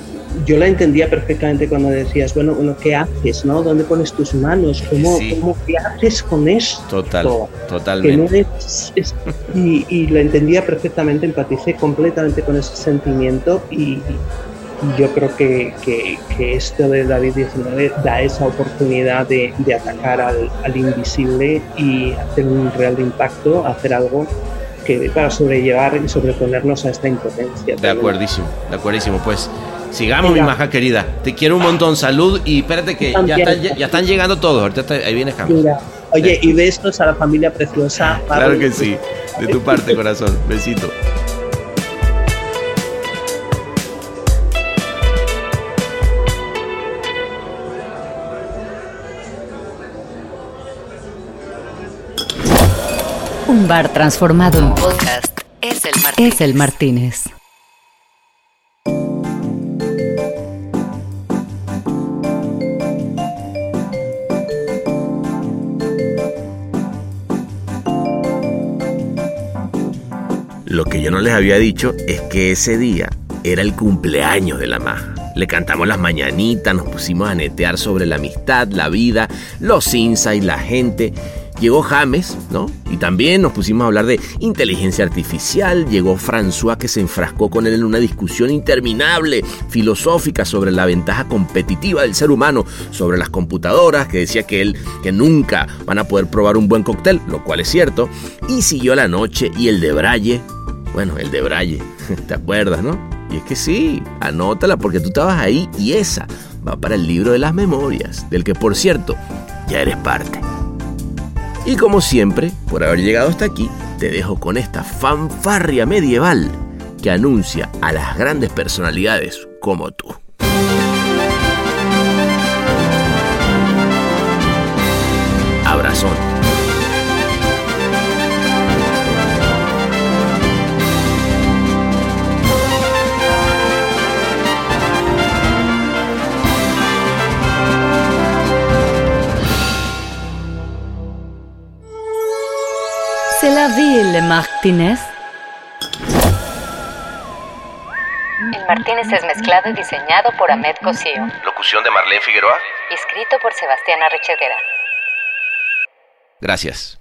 yo la entendía perfectamente cuando decías, bueno, bueno, ¿qué haces, no? ¿Dónde pones tus manos? ¿Cómo, ¿cómo qué haces con esto? Total, totalmente. y, y, la entendía perfectamente, empaticé completamente con ese sentimiento y, yo creo que, esto de David 19 da esa oportunidad de, atacar al, invisible y hacer un real impacto, hacer algo que para sobrellevar y sobreponernos a esta impotencia. De acuerdísimo, de acuerdísimo. Pues sigamos, mi maja querida. Te quiero un montón, salud y espérate que ya están, ya, están, llegando todos. Ahorita ahí viene James. Oye, y besos a la familia preciosa. Claro que sí, de tu parte, corazón. Besito. Un bar transformado en podcast es el Martínez. Es el Martínez. Yo no les había dicho es que ese día era el cumpleaños de la maja. Le cantamos las mañanitas, nos pusimos a netear sobre la amistad, la vida, los insights, la gente Llegó James, ¿no? Y también nos pusimos a hablar de inteligencia artificial. Llegó François que se enfrascó con él en una discusión interminable, filosófica, sobre la ventaja competitiva del ser humano sobre las computadoras, que decía que él que nunca van a poder probar un buen cóctel, lo cual es cierto. Y siguió la noche y el de Braille. Bueno, el de Braille, ¿te acuerdas, no? Y es que sí, anótala porque tú estabas ahí y esa va para el libro de las memorias, del que por cierto ya eres parte. Y como siempre, por haber llegado hasta aquí, te dejo con esta fanfarria medieval que anuncia a las grandes personalidades como tú. Abrazón. C'est la ville, Martínez. El Martínez es mezclado y diseñado por Ahmed Cosío. Locución de Marlene Figueroa. Escrito por Sebastián Arrechedera. Gracias.